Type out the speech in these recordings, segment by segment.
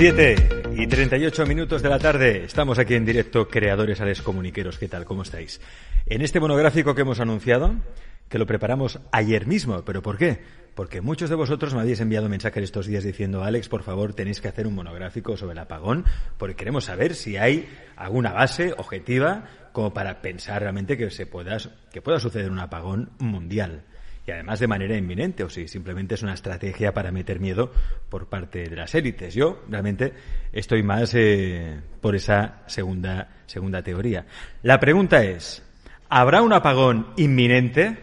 7 y 38 minutos de la tarde. Estamos aquí en directo, creadores ales comuniqueros. ¿Qué tal? ¿Cómo estáis? En este monográfico que hemos anunciado, que lo preparamos ayer mismo. ¿Pero por qué? Porque muchos de vosotros me habéis enviado mensajes estos días diciendo, Alex, por favor, tenéis que hacer un monográfico sobre el apagón, porque queremos saber si hay alguna base objetiva como para pensar realmente que se pueda, que pueda suceder un apagón mundial y además de manera inminente, o si simplemente es una estrategia para meter miedo por parte de las élites. Yo realmente estoy más eh, por esa segunda, segunda teoría. La pregunta es, ¿habrá un apagón inminente?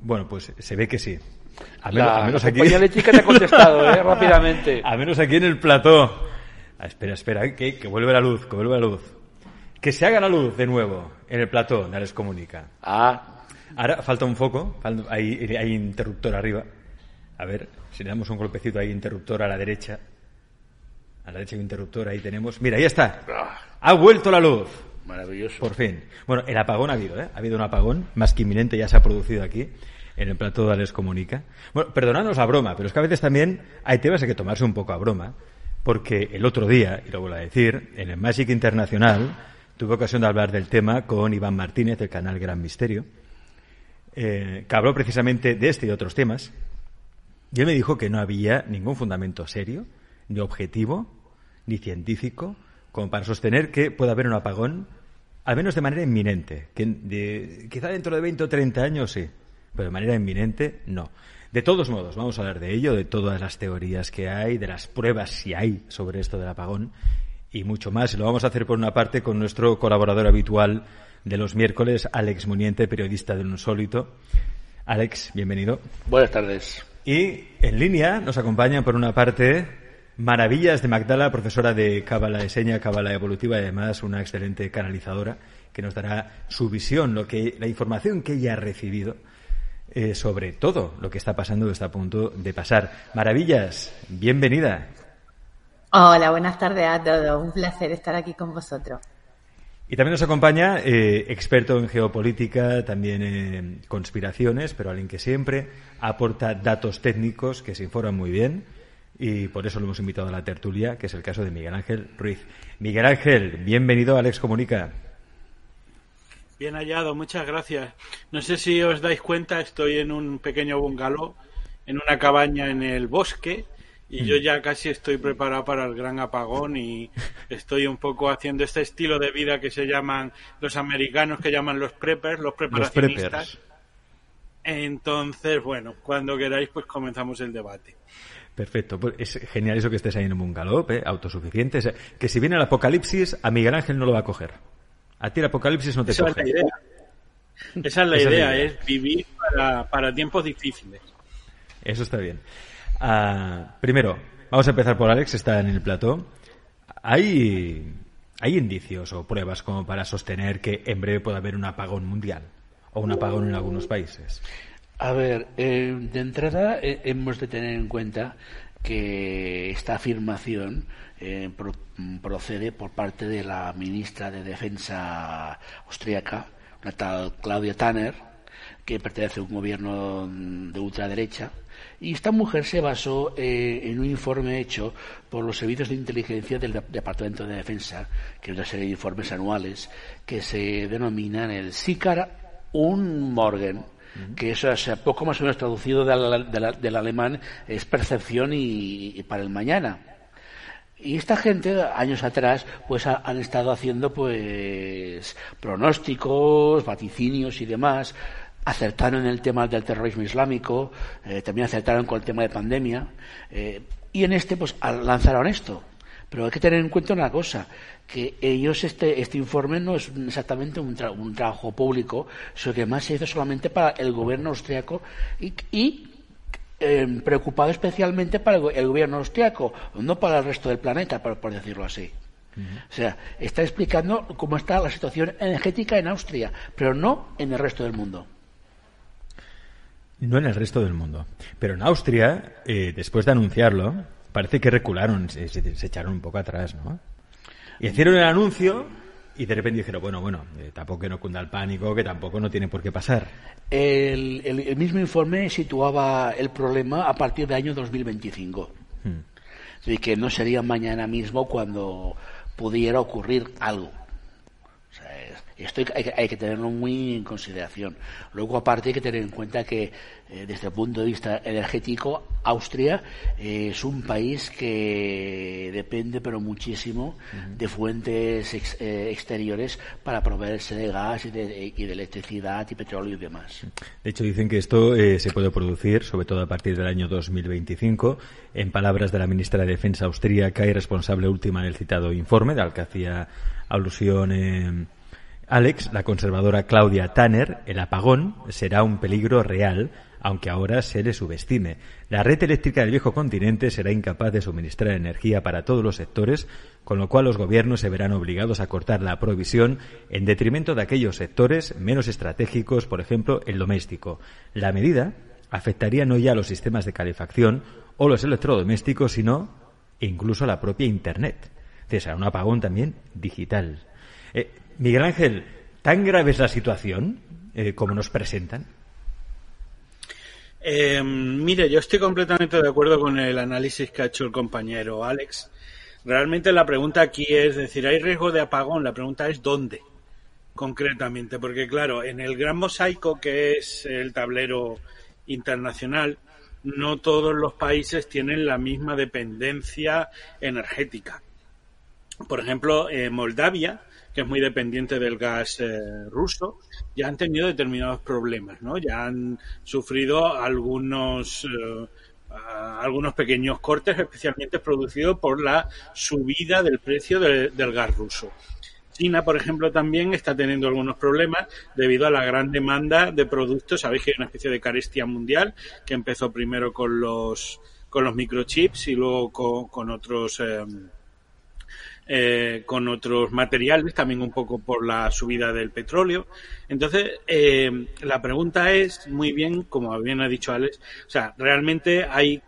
Bueno, pues se ve que sí. A menos, la menos aquí... te ha contestado, ¿eh? rápidamente. A menos aquí en el plató. Ah, espera, espera, que, que vuelve la luz, que vuelve la luz. Que se haga la luz de nuevo en el plató de Les Comunica. Ah. Ahora falta un foco, hay, hay interruptor arriba. A ver, si le damos un golpecito ahí, interruptor a la derecha. A la derecha hay un interruptor, ahí tenemos. Mira, ahí está. Ah. Ha vuelto la luz. Maravilloso. Por fin. Bueno, el apagón ha habido, ¿eh? Ha habido un apagón más que inminente, ya se ha producido aquí, en el plató de Les Comunica. Bueno, perdonadnos la broma, pero es que a veces también hay temas que tomarse un poco a broma, porque el otro día, y lo vuelvo a decir, en el Magic Internacional, Tuve ocasión de hablar del tema con Iván Martínez del canal Gran Misterio, eh, que habló precisamente de este y otros temas. Y él me dijo que no había ningún fundamento serio, ni objetivo, ni científico, como para sostener que pueda haber un apagón, al menos de manera inminente. Que quizá dentro de 20 o 30 años sí, pero de manera inminente no. De todos modos, vamos a hablar de ello, de todas las teorías que hay, de las pruebas si hay sobre esto del apagón y mucho más. Lo vamos a hacer por una parte con nuestro colaborador habitual de los miércoles, Alex Muniente, periodista del Insólito. Alex, bienvenido. Buenas tardes. Y en línea nos acompaña por una parte Maravillas de Magdala, profesora de Cábala de Seña, Cábala Evolutiva y además una excelente canalizadora que nos dará su visión, lo que, la información que ella ha recibido eh, sobre todo lo que está pasando, que está a punto de pasar. Maravillas, bienvenida. Hola, buenas tardes a todos. Un placer estar aquí con vosotros. Y también nos acompaña eh, experto en geopolítica, también en conspiraciones, pero alguien que siempre aporta datos técnicos que se informan muy bien y por eso lo hemos invitado a la tertulia, que es el caso de Miguel Ángel Ruiz. Miguel Ángel, bienvenido a Alex Comunica. Bien hallado, muchas gracias. No sé si os dais cuenta, estoy en un pequeño bungalow, en una cabaña en el bosque, y yo ya casi estoy preparado para el gran apagón y estoy un poco haciendo este estilo de vida que se llaman los americanos que llaman los preppers, los preparacionistas. Entonces, bueno, cuando queráis pues comenzamos el debate. Perfecto, pues es genial eso que estés ahí en un bungalow, ¿eh? autosuficiente, que si viene el apocalipsis a Miguel Ángel no lo va a coger. A ti el apocalipsis no te Esa Es la idea. Esa es la, idea, es vivir para, para tiempos difíciles. Eso está bien. Ah, primero, vamos a empezar por Alex, está en el plató. ¿Hay, ¿Hay indicios o pruebas como para sostener que en breve pueda haber un apagón mundial o un apagón en algunos países? A ver, eh, de entrada eh, hemos de tener en cuenta que esta afirmación eh, procede por parte de la ministra de Defensa austríaca, una tal Claudia Tanner, que pertenece a un gobierno de ultraderecha, y esta mujer se basó eh, en un informe hecho por los servicios de inteligencia del Departamento de Defensa, que es una serie de informes anuales que se denominan el SICAR un Morgen, que eso es poco más o menos traducido del, alemán es percepción y, para el mañana. Y esta gente, años atrás, pues han estado haciendo pues pronósticos, vaticinios y demás acertaron en el tema del terrorismo islámico, eh, también acertaron con el tema de pandemia, eh, y en este pues lanzaron esto. Pero hay que tener en cuenta una cosa, que ellos, este, este informe no es exactamente un, trabajo público, sino que más se hizo solamente para el gobierno austriaco y, em, preocupado especialmente para el, gobierno austriaco, no para el resto del planeta, por, decirlo así. O sea, está explicando cómo está la situación energética en Austria, pero no en el resto del mundo. No en el resto del mundo. Pero en Austria, eh, después de anunciarlo, parece que recularon, se, echaron un poco atrás, ¿no? Y hicieron el anuncio y de repente dijeron, bueno, bueno, eh, tampoco que no cunda el pánico, que tampoco no tiene por qué pasar. El, el, mismo informe situaba el problema a partir del año 2025. Hmm. que no sería mañana mismo cuando pudiera ocurrir algo. Esto hay, que tenerlo muy en consideración. Luego, aparte, hay que tener en cuenta que, eh, desde el punto de vista energético, Austria eh, es un país que depende, pero muchísimo, de fuentes eh, exteriores para proveerse de gas y de, electricidad y petróleo y demás. De hecho, dicen que esto se puede producir, sobre todo a partir del año 2025. En palabras de la ministra de Defensa austríaca y responsable última en el citado informe, al que hacía alusión. Alex, la conservadora Claudia Tanner, el apagón será un peligro real, aunque ahora se le subestime. La red eléctrica del viejo continente será incapaz de suministrar energía para todos los sectores, con lo cual los gobiernos se verán obligados a cortar la provisión en detrimento de aquellos sectores menos estratégicos, por ejemplo, el doméstico. La medida afectaría no ya a los sistemas de calefacción o los electrodomésticos, sino incluso a la propia Internet. será un apagón también digital. Eh, Miguel Ángel, ¿tan grave es la situación eh, como nos presentan? Eh, mire, yo estoy completamente de acuerdo con el análisis que ha hecho el compañero Alex. Realmente la pregunta aquí es decir, ¿hay riesgo de apagón? La pregunta es ¿dónde? Concretamente, porque claro, en el gran mosaico que es el tablero internacional, no todos los países tienen la misma dependencia energética. Por ejemplo, Moldavia que es muy dependiente del gas eh, ruso, ya han tenido determinados problemas, ¿no? Ya han sufrido algunos eh, algunos pequeños cortes, especialmente producidos por la subida del precio del gas ruso. China, por ejemplo, también está teniendo algunos problemas debido a la gran demanda de productos. Sabéis que hay una especie de carestía mundial que empezó primero con los con los microchips y luego con, otros eh, eh, con otros materiales, también un poco por la subida del petróleo. Entonces, eh, la pregunta es, muy bien, como bien ha dicho Alex, o sea, realmente hay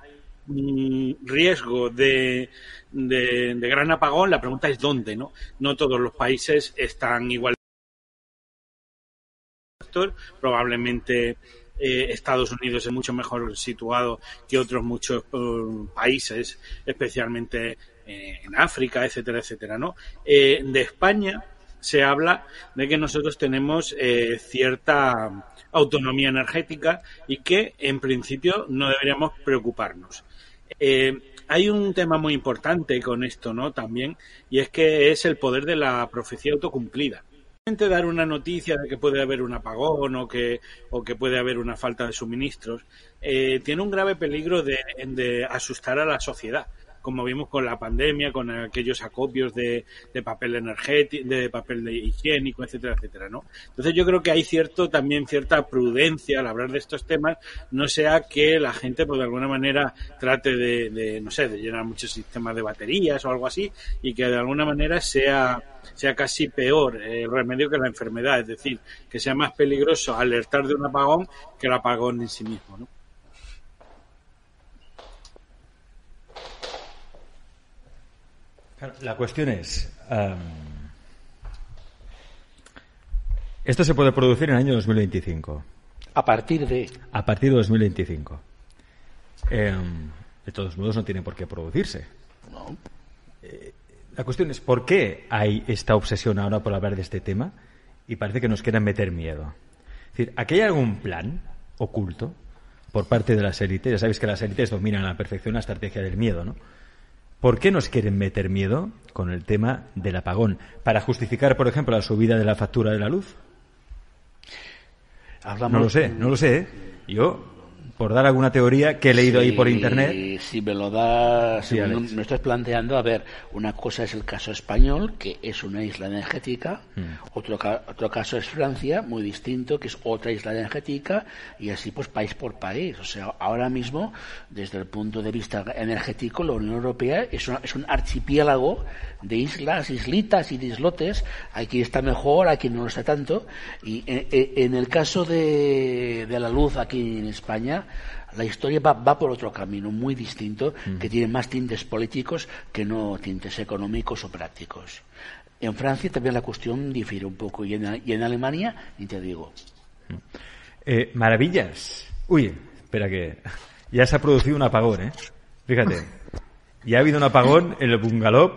mm, riesgo de, de, gran apagón, la pregunta es dónde, ¿no? No todos los países están igual. Probablemente eh, Estados Unidos es mucho mejor situado que otros muchos países, especialmente en África, etcétera, etcétera, ¿no? Eh, de España se habla de que nosotros tenemos eh, cierta autonomía energética y que en principio no deberíamos preocuparnos. Eh, hay un tema muy importante con esto, ¿no? También, y es que es el poder de la profecía autocumplida dar una noticia de que puede haber un apagón o que, o que puede haber una falta de suministros, tiene un grave peligro de, asustar a la sociedad como vimos con la pandemia, con aquellos acopios de, papel energético, de papel higiénico, etcétera, etcétera, ¿no? Entonces yo creo que hay cierto, también cierta prudencia al hablar de estos temas, no sea que la gente, pues de alguna manera, trate de, no sé, de llenar muchos sistemas de baterías o algo así, y que de alguna manera sea sea casi peor el remedio que la enfermedad, es decir, que sea más peligroso alertar de un apagón que el apagón en sí mismo, ¿no? La cuestión es, esto se puede producir en el año 2025. A partir de... A partir de 2025. Em, de todos modos, no tiene por qué producirse. No. Eh, la cuestión es, ¿por qué hay esta obsesión ahora por hablar de este tema? Y parece que nos quieren meter miedo. Es decir, ¿aquí hay algún plan oculto por parte de las élites? Ya sabéis que las élites dominan a la perfección la estrategia del miedo, ¿no? ¿Por qué nos quieren meter miedo con el tema del apagón? ¿Para justificar, por ejemplo, la subida de la factura de la luz? No lo sé, no lo sé. ¿eh? Yo por dar alguna teoría que he leído ahí por internet. Si me lo das, me estás planteando, a ver, una cosa es el caso español, que es una isla energética, mm. otro, otro caso es Francia, muy distinto, que es otra isla energética, y así pues país por país. O sea, ahora mismo, desde el punto de vista energético, la Unión Europea es, es un archipiélago de islas, islitas y de islotes. Aquí está mejor, aquí no lo está tanto. Y en, el caso de, de la luz aquí en España, la historia va, por otro camino muy distinto, que tiene más tintes políticos que no tintes económicos o prácticos. En Francia también la cuestión difiere un poco y en, y en Alemania, ni te digo. Eh, maravillas. Uy, espera que ya se ha producido un apagón, ¿eh? Fíjate, ya ha habido un apagón en el bungalow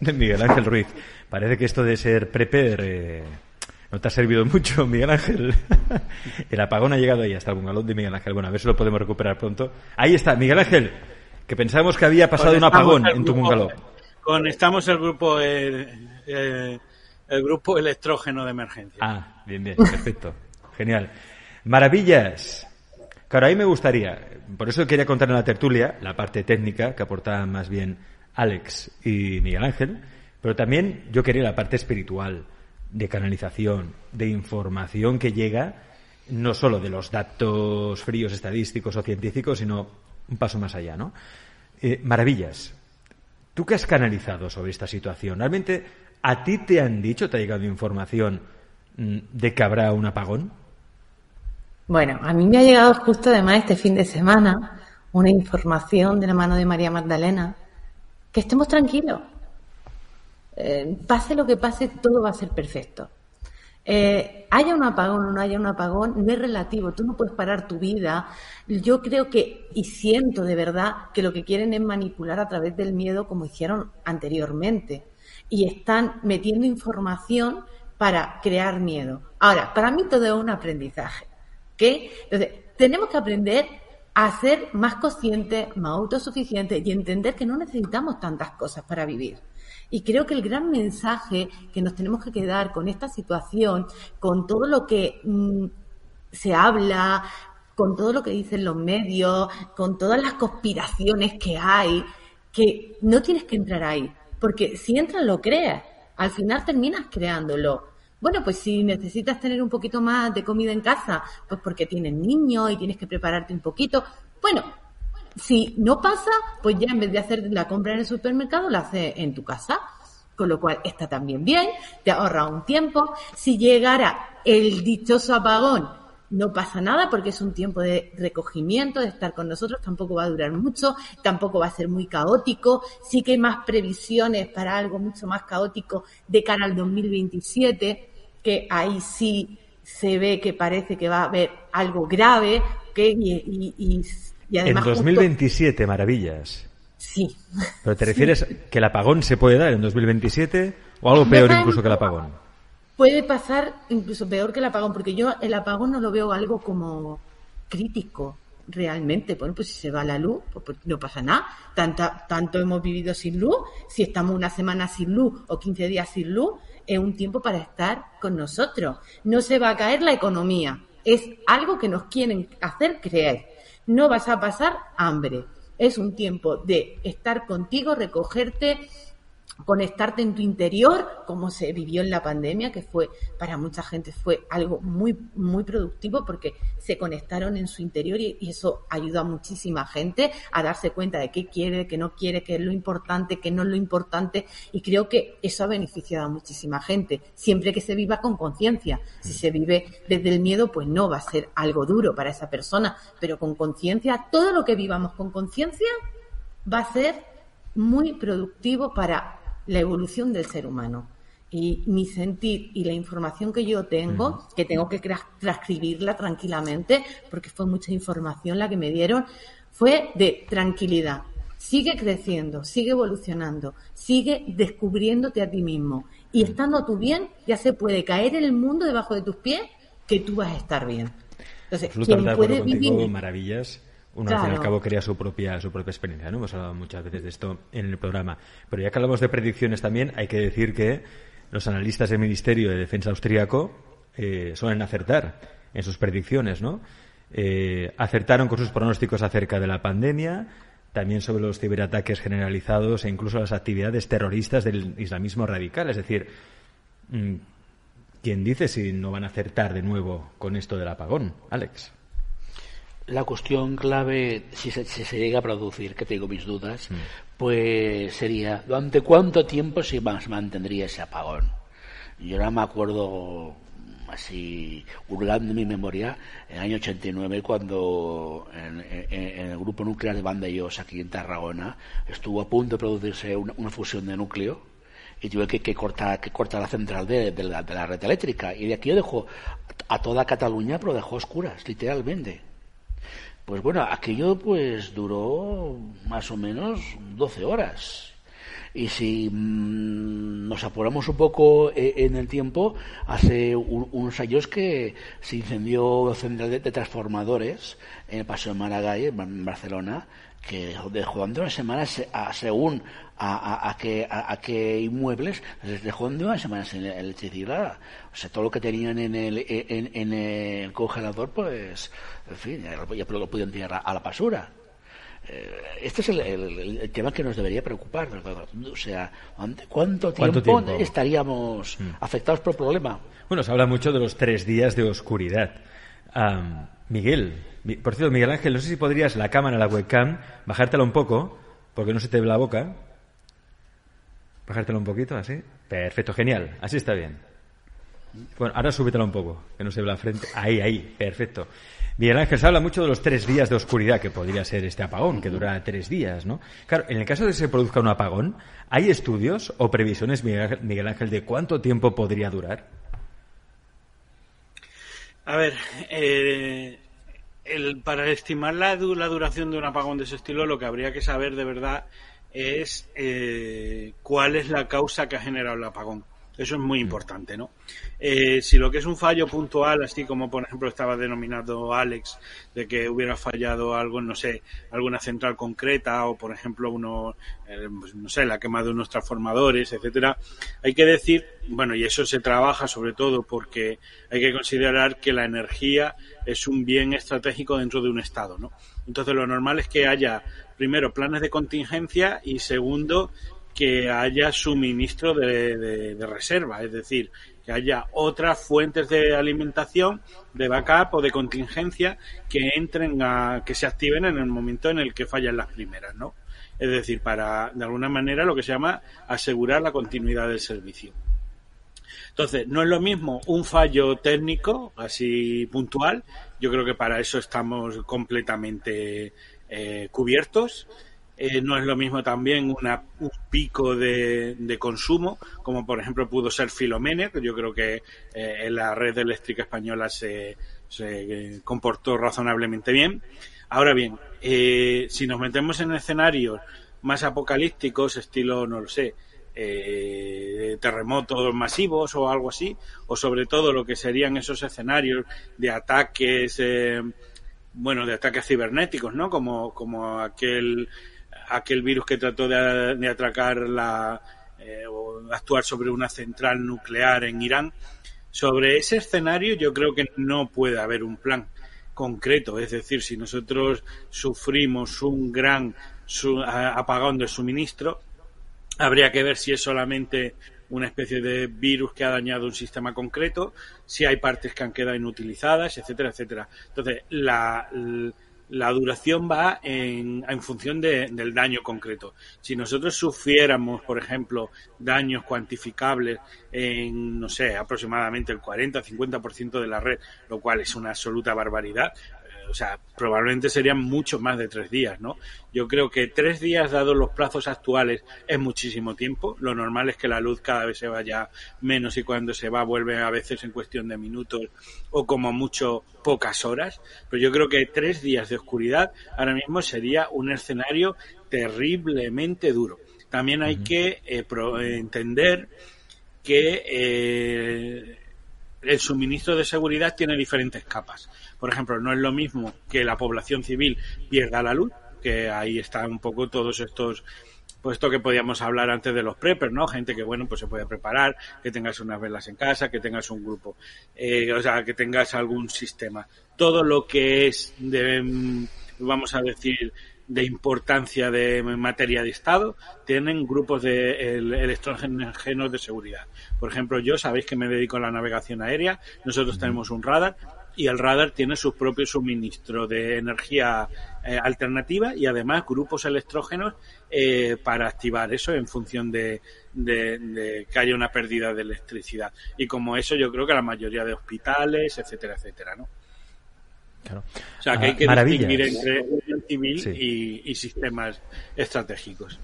de Miguel Ángel Ruiz. Parece que esto de ser prepper eh, no te ha servido mucho, Miguel Ángel. el apagón ha llegado ahí hasta el bungalow de Miguel Ángel. Bueno, a ver si lo podemos recuperar pronto. Ahí está, Miguel Ángel, que pensábamos que había pasado un apagón en tu bungalow. Conectamos el grupo, eh, eh, el grupo electrógeno de emergencia. Ah, bien, bien, perfecto. Genial. Maravillas. Claro, ahí me gustaría, por eso quería contar en la tertulia la parte técnica que aportaban más bien Alex y Miguel Ángel, pero también yo quería la parte espiritual, de canalización, de información que llega no solo de los datos fríos estadísticos o científicos, sino un paso más allá, ¿no? Eh, maravillas. ¿Tú qué has canalizado sobre esta situación? ¿Realmente a ti te han dicho, te ha llegado información mm, de que habrá un apagón? Bueno, a mí me ha llegado justo además este fin de semana una información de la mano de María Magdalena que estemos tranquilos. Eh, pase lo que pase, todo va a ser perfecto. Eh, haya un apagón o no haya un apagón, no es relativo, tú no puedes parar tu vida. Yo creo que, y siento de verdad, que lo que quieren es manipular a través del miedo como hicieron anteriormente. Y están metiendo información para crear miedo. Ahora, para mí todo es un aprendizaje. ¿Qué? Entonces, tenemos que aprender a ser más conscientes, más autosuficientes y entender que no necesitamos tantas cosas para vivir. Y creo que el gran mensaje que nos tenemos que quedar con esta situación, con todo lo que mm, se habla, con todo lo que dicen los medios, con todas las conspiraciones que hay, que no tienes que entrar ahí, porque si entras lo creas, al final terminas creándolo. Bueno, pues si necesitas tener un poquito más de comida en casa, pues porque tienes niños y tienes que prepararte un poquito. Bueno, si no pasa, pues ya en vez de hacer la compra en el supermercado, la haces en tu casa. Con lo cual está también bien, te ahorra un tiempo. Si llegara el dichoso apagón, no pasa nada porque es un tiempo de recogimiento, de estar con nosotros, tampoco va a durar mucho, tampoco va a ser muy caótico, sí que hay más previsiones para algo mucho más caótico de cara al 2027, que ahí sí se ve que parece que va a haber algo grave, que y, y, y, además... En 2027, maravillas. Sí. ¿Pero te refieres que el apagón se puede dar en 2027 o algo peor incluso que el apagón? Puede pasar incluso peor que el apagón, porque yo el apagón no lo veo algo como crítico realmente. Bueno, pues si se va la luz, pues, pues no pasa nada. Tanta, tanto hemos vivido sin luz, si estamos una semana sin luz o 15 días sin luz, es un tiempo para estar con nosotros. No se va a caer la economía. Es algo que nos quieren hacer creer. No vas a pasar hambre. Es un tiempo de estar contigo, recogerte, conectarte en tu interior, como se vivió en la pandemia, que fue para mucha gente fue algo muy muy productivo porque se conectaron en su interior y, eso ayuda a muchísima gente a darse cuenta de qué quiere, qué no quiere, qué es lo importante, qué no es lo importante. Y creo que eso ha beneficiado a muchísima gente, siempre que se viva con conciencia. Si se vive desde el miedo, pues no va a ser algo duro para esa persona, pero con conciencia, todo lo que vivamos con conciencia va a ser muy productivo para la evolución del ser humano. Y mi sentir y la información que yo tengo, que tengo que transcribirla tranquilamente, porque fue mucha información la que me dieron, fue de tranquilidad. Sigue creciendo, sigue evolucionando, sigue descubriéndote a ti mismo. Y estando tú bien, ya se puede caer en el mundo debajo de tus pies que tú vas a estar bien. Entonces, quien puede vivir maravillas uno al fin y al cabo crea su propia, su propia experiencia, ¿no? Hemos hablado muchas veces de esto en el programa. Pero ya que hablamos de predicciones también, hay que decir que los analistas del Ministerio de Defensa Austríaco eh, suelen acertar en sus predicciones, ¿no? Eh, acertaron con sus pronósticos acerca de la pandemia, también sobre los ciberataques generalizados e incluso las actividades terroristas del islamismo radical. Es decir, mm, ¿quién dice si no van a acertar de nuevo con esto del apagón, Alex? La cuestión clave, si se, llega a producir, que tengo mis dudas, mm. pues sería, ¿durante cuánto tiempo se mantendría ese apagón? Yo ahora me acuerdo, así, hurgando en mi memoria, en el año 89, cuando en, el grupo nuclear de Vandellós, aquí en Tarragona, estuvo a punto de producirse una, fusión de núcleo, y tuve que, que cortar que cortar la central de, de, la, de la red eléctrica. Y de aquí yo dejó a toda Cataluña, pero dejó oscuras, literalmente. Pues bueno, aquello pues duró más o menos 12 horas. Y si mmm, nos apuramos un poco eh, en el tiempo, hace un, unos años que se incendió central de, transformadores en el Paseo de Maragall, en Barcelona, que dejó de una semana a, según a, a, a, qué, a, qué inmuebles les dejó de una semana sin electricidad. O sea, todo lo que tenían en el, en, en el congelador, pues, en fin, ya, lo pudieron tirar a la basura. Este es el, el, el, tema que nos debería preocupar. O sea, ¿cuánto tiempo, ¿Cuánto tiempo? estaríamos mm. afectados por el problema? Bueno, se habla mucho de los tres días de oscuridad. Um, Miguel, por cierto, Miguel Ángel, no sé si podrías la cámara, la webcam, bajártela un poco, porque no se te ve la boca. Bajártela un poquito, así. Perfecto, genial. Así está bien. Bueno, ahora súbetela un poco, que no se ve la frente. Ahí, ahí, perfecto. Miguel Ángel, se habla mucho de los tres días de oscuridad que podría ser este apagón, que dura tres días, ¿no? Claro, en el caso de que se produzca un apagón, ¿hay estudios o previsiones, Miguel Ángel, de cuánto tiempo podría durar? A ver, eh, el, para estimar la, la, duración de un apagón de ese estilo, lo que habría que saber de verdad es eh, cuál es la causa que ha generado el apagón. Eso es muy importante, ¿no? Eh, si lo que es un fallo puntual, así como por ejemplo estaba denominado Alex, de que hubiera fallado algo, no sé, alguna central concreta o por ejemplo uno, eh, no sé, la quema de unos transformadores, etcétera, hay que decir, bueno, y eso se trabaja sobre todo porque hay que considerar que la energía es un bien estratégico dentro de un Estado, ¿no? Entonces lo normal es que haya primero planes de contingencia y segundo que haya suministro de, de, reserva, es decir, que haya otras fuentes de alimentación, de backup o de contingencia que entren a, que se activen en el momento en el que fallan las primeras, ¿no? Es decir, para, de alguna manera, lo que se llama asegurar la continuidad del servicio. Entonces, no es lo mismo un fallo técnico, así puntual, yo creo que para eso estamos completamente eh, cubiertos, eh, no es lo mismo también una, un pico de, consumo, como por ejemplo pudo ser Filomene, que yo creo que eh, en la red eléctrica española se, se comportó razonablemente bien. Ahora bien, eh, si nos metemos en escenarios más apocalípticos, estilo, no lo sé, eh, terremotos masivos o algo así, o sobre todo lo que serían esos escenarios de ataques, eh, bueno, de ataques cibernéticos, ¿no? Como, como aquel aquel virus que trató de, de atracar la, eh, o actuar sobre una central nuclear en Irán. Sobre ese escenario yo creo que no puede haber un plan concreto, es decir, si nosotros sufrimos un gran apagón de suministro, habría que ver si es solamente una especie de virus que ha dañado un sistema concreto, si hay partes que han quedado inutilizadas, etcétera, etcétera. Entonces, la duración va en, en función de, del daño concreto. Si nosotros sufriéramos, por ejemplo, daños cuantificables en, no sé, aproximadamente el 40-50% de la red, lo cual es una absoluta barbaridad, o sea, probablemente serían mucho más de tres días, ¿no? Yo creo que tres días, dados los plazos actuales, es muchísimo tiempo. Lo normal es que la luz cada vez se vaya menos y cuando se va vuelve a veces en cuestión de minutos o como mucho pocas horas. Pero yo creo que tres días de oscuridad ahora mismo sería un escenario terriblemente duro. También hay que eh, entender que eh, el suministro de seguridad tiene diferentes capas. Por ejemplo, no es lo mismo que la población civil pierda la luz, que ahí están un poco todos estos puesto que podíamos hablar antes de los preppers, ¿no? Gente que, bueno, pues se puede preparar, que tengas unas velas en casa, que tengas un grupo, eh, o sea, que tengas algún sistema. Todo lo que es de, vamos a decir, de importancia de materia de Estado, tienen grupos de electrógenos de seguridad. Por ejemplo, yo sabéis que me dedico a la navegación aérea, nosotros tenemos un radar y el radar tiene su propio suministro de energía eh, alternativa y además grupos electrógenos eh, para activar eso en función de, de, de, que haya una pérdida de electricidad. Y como eso yo creo que la mayoría de hospitales, etcétera, etcétera, ¿no? Claro. O sea, que hay que Maravillas. distinguir entre civil sí. y, y, sistemas estratégicos.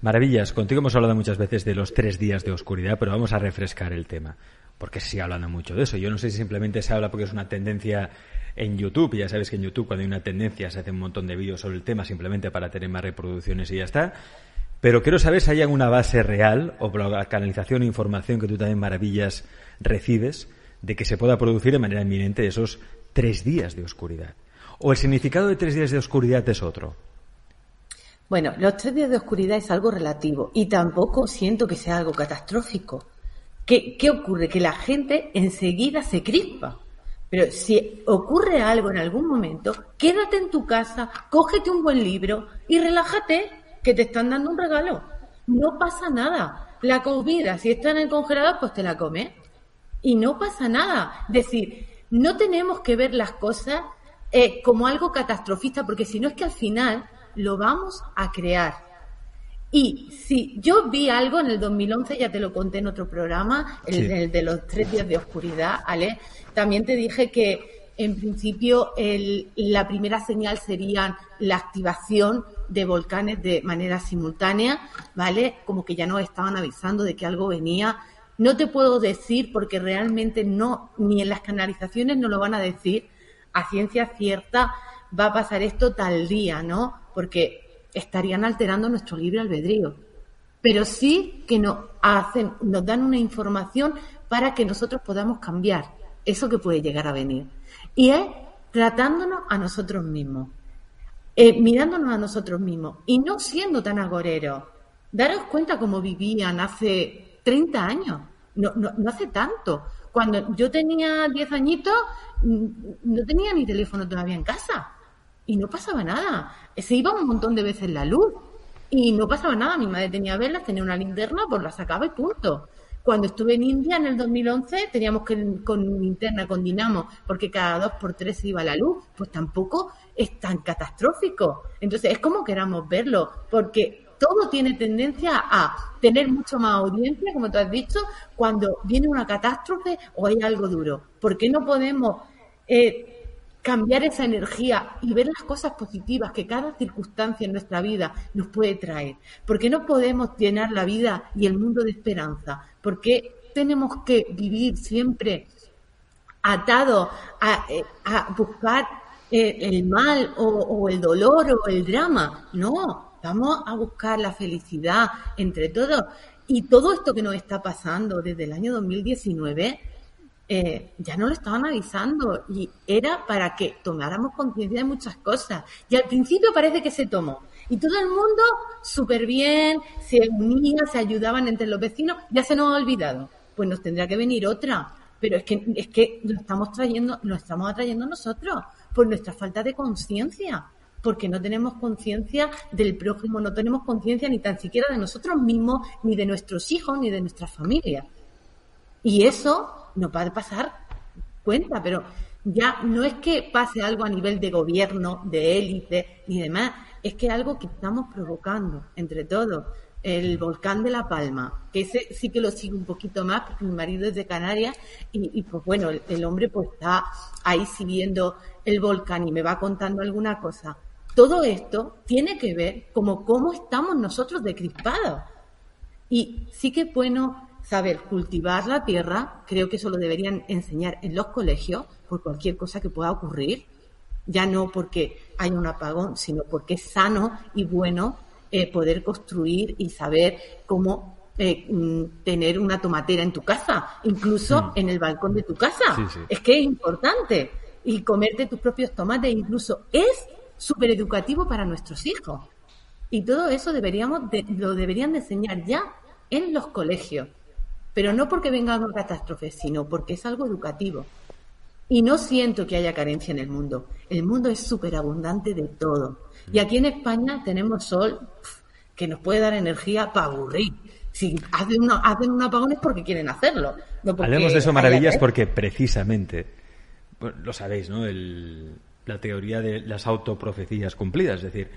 Maravillas, contigo hemos hablado muchas veces de los tres días de oscuridad, pero vamos a refrescar el tema, porque se sigue hablando mucho de eso. Yo no sé si simplemente se habla porque es una tendencia en YouTube, y ya sabes que en YouTube cuando hay una tendencia se hace un montón de vídeos sobre el tema simplemente para tener más reproducciones y ya está. Pero quiero saber si hay alguna base real o por la canalización e información que tú también maravillas recibes de que se pueda producir de manera inminente esos tres días de oscuridad. ¿O el significado de tres días de oscuridad es otro? Bueno, los tres días de oscuridad es algo relativo y tampoco siento que sea algo catastrófico. ¿Qué, qué ocurre? Que la gente enseguida se crispa. Pero si ocurre algo en algún momento, quédate en tu casa, cógete un buen libro y relájate, que te están dando un regalo. No pasa nada. La comida, si está en el congelador, pues te la comes. Y no pasa nada. Es decir, no tenemos que ver las cosas eh, como algo catastrofista, porque si no es que al final lo vamos a crear. Y si yo vi algo en el 2011, ya te lo conté en otro programa, el, de los tres días de oscuridad, ¿vale? También te dije que en principio el, la primera señal sería la activación de volcanes de manera simultánea, ¿vale? Como que ya nos estaban avisando de que algo venía. No te puedo decir porque realmente no, ni en las canalizaciones no lo van a decir a ciencia cierta va a pasar esto tal día, ¿no? Porque estarían alterando nuestro libre albedrío. Pero sí que nos hacen, nos dan una información para que nosotros podamos cambiar eso que puede llegar a venir. Y es tratándonos a nosotros mismos, eh, mirándonos a nosotros mismos y no siendo tan agoreros. Daros cuenta cómo vivían hace 30 años, no, no, no hace tanto. Cuando yo tenía 10 añitos, mm, no tenía ni teléfono todavía en casa y no pasaba nada. Se iba un montón de veces la luz y no pasaba nada. Mi madre tenía velas, tenía una linterna, pues la sacaba y punto. Cuando estuve en India en el 2011 teníamos que con linterna, con dinamo, porque cada dos por tres se iba la luz. Pues tampoco es tan catastrófico. Entonces es como queramos verlo, porque todo tiene tendencia a tener mucho más audiencia, como tú has dicho, cuando viene una catástrofe o hay algo duro. ¿Por qué no podemos eh, cambiar esa energía y ver las cosas positivas que cada circunstancia en nuestra vida nos puede traer? ¿Por qué no podemos llenar la vida y el mundo de esperanza? ¿Por qué tenemos que vivir siempre atados a, eh, buscar eh, el mal o el dolor o el drama? No, Vamos a buscar la felicidad entre todos. Y todo esto que nos está pasando desde el año 2019, eh, ya no lo estaban avisando y era para que tomáramos conciencia de muchas cosas. Y al principio parece que se tomó. Y todo el mundo súper bien, se unía, se ayudaban entre los vecinos, ya se nos ha olvidado. Pues nos tendrá que venir otra. Pero es que, es que lo estamos trayendo, lo estamos atrayendo nosotros, por nuestra falta de conciencia porque no tenemos conciencia del prójimo, no tenemos conciencia ni tan siquiera de nosotros mismos, ni de nuestros hijos, ni de nuestra familia. Y eso nos va a pasar cuenta, pero ya no es que pase algo a nivel de gobierno, de élite, ni demás, es que algo que estamos provocando entre todos. El volcán de La Palma, que ese sí que lo sigo un poquito más porque mi marido es de Canarias y, pues bueno, el, el hombre pues está ahí siguiendo el volcán y me va contando alguna cosa todo esto tiene que ver como cómo estamos nosotros decrispados. Y sí que es bueno saber cultivar la tierra, creo que eso lo deberían enseñar en los colegios por cualquier cosa que pueda ocurrir, ya no porque haya un apagón, sino porque es sano y bueno eh, poder construir y saber cómo eh, mm, tener una tomatera en tu casa, incluso mm. en el balcón de tu casa. Es que es importante. Y comerte tus propios tomates, incluso es súper educativo para nuestros hijos. Y todo eso deberíamos lo deberían de enseñar ya en los colegios. Pero no porque venga una catástrofe, sino porque es algo educativo. Y no siento que haya carencia en el mundo. El mundo es súper abundante de todo. Y aquí en España tenemos sol que nos puede dar energía para aburrir. Si hacen, una, hacen un apagón es porque quieren hacerlo. Hablemos de eso maravillas porque precisamente, lo sabéis, ¿no? El, la teoría de las autoprofecías cumplidas. Es decir,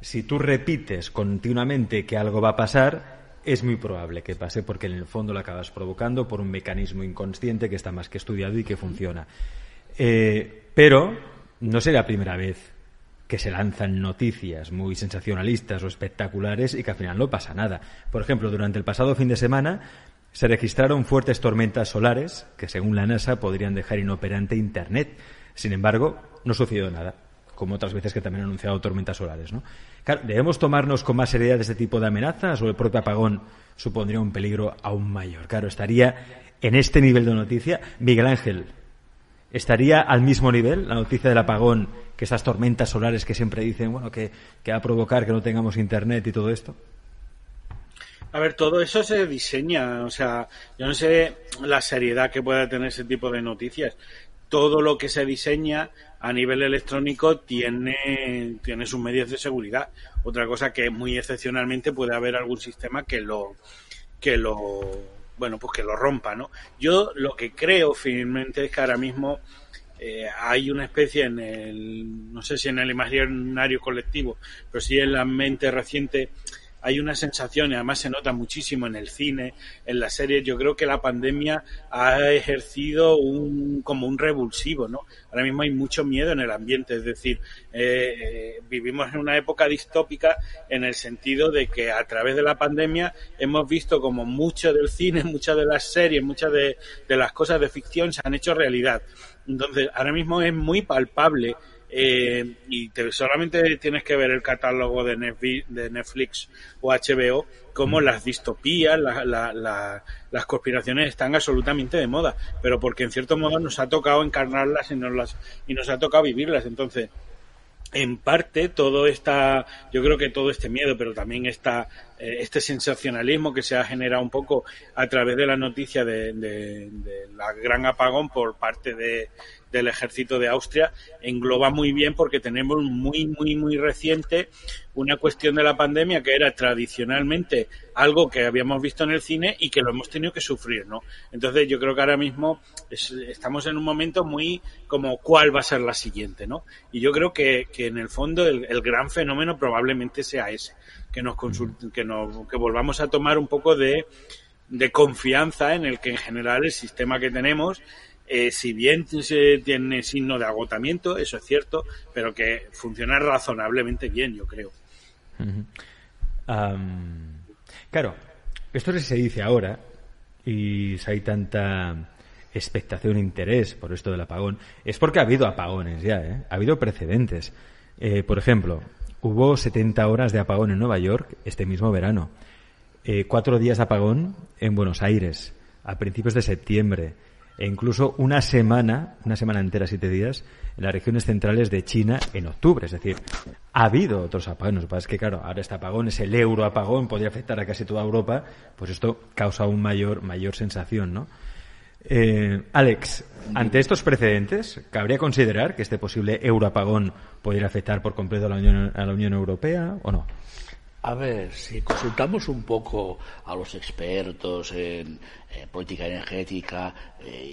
si tú repites continuamente que algo va a pasar, es muy probable que pase porque en el fondo lo acabas provocando por un mecanismo inconsciente que está más que estudiado y que funciona. Eh, pero no será la primera vez que se lanzan noticias muy sensacionalistas o espectaculares y que al final no pasa nada. Por ejemplo, durante el pasado fin de semana se registraron fuertes tormentas solares que, según la NASA, podrían dejar inoperante Internet. Sin embargo, no sucedió nada, como otras veces que también han anunciado tormentas solares. ¿no? ¿Debemos tomarnos con más seriedad este tipo de amenazas o el propio apagón supondría un peligro aún mayor? Claro, estaría en este nivel de noticia. Miguel Ángel, ¿estaría al mismo nivel la noticia del apagón que esas tormentas solares que siempre dicen bueno, que, que va a provocar que no tengamos Internet y todo esto? A ver, todo eso se diseña, o sea, yo no sé la seriedad que pueda tener ese tipo de noticias. Todo lo que se diseña a nivel electrónico tiene, tiene sus medios de seguridad. Otra cosa que muy excepcionalmente puede haber algún sistema que lo, que lo, bueno, pues que lo rompa, ¿no? Yo lo que creo firmemente es que ahora mismo eh, hay una especie en el, no sé si en el imaginario colectivo, pero sí en la mente reciente, hay una sensación, y además se nota muchísimo en el cine, en las series, yo creo que la pandemia ha ejercido un, como un revulsivo, ¿no? Ahora mismo hay mucho miedo en el ambiente, es decir, eh, eh, vivimos en una época distópica en el sentido de que a través de la pandemia hemos visto como mucho del cine, muchas de las series, muchas de, de las cosas de ficción se han hecho realidad. Entonces, ahora mismo es muy palpable eh, y solamente tienes que ver el catálogo de Netflix, o HBO, como las distopías, las conspiraciones están absolutamente de moda, pero porque en cierto modo nos ha tocado encarnarlas y nos, las, y nos ha tocado vivirlas. Entonces, en parte todo esta, yo creo que todo este miedo, pero también esta, eh, este sensacionalismo que se ha generado un poco a través de la noticia de, de la gran apagón por parte de, del ejército de Austria engloba muy bien porque tenemos muy, muy, muy reciente una cuestión de la pandemia que era tradicionalmente algo que habíamos visto en el cine y que lo hemos tenido que sufrir, ¿no? Entonces yo creo que ahora mismo estamos en un momento muy como cuál va a ser la siguiente, ¿no? Y yo creo que, que en el fondo el, gran fenómeno probablemente sea ese, que nos que nos, que volvamos a tomar un poco de, de confianza en el que en general el sistema que tenemos eh, si bien se tiene signo de agotamiento, eso es cierto, pero que funciona razonablemente bien, yo creo. claro, esto se dice ahora y si hay tanta expectación e interés por esto del apagón, es porque ha habido apagones ya, ¿eh? ha habido precedentes. Eh, por ejemplo, hubo 70 horas de apagón en Nueva York este mismo verano, cuatro días de apagón en Buenos Aires a principios de septiembre e incluso una semana, una semana entera, siete días, en las regiones centrales de China en octubre. Es decir, ha habido otros apagones. Lo que pasa es que, claro, ahora este apagón es el euroapagón, podría afectar a casi toda Europa, pues esto causa aún mayor, mayor sensación, ¿no? Eh, Alex, ante estos precedentes, ¿cabría considerar que este posible euroapagón podría afectar por completo a la Unión, a la Unión Europea o no? A ver, si consultamos un poco a los expertos en, política energética eh,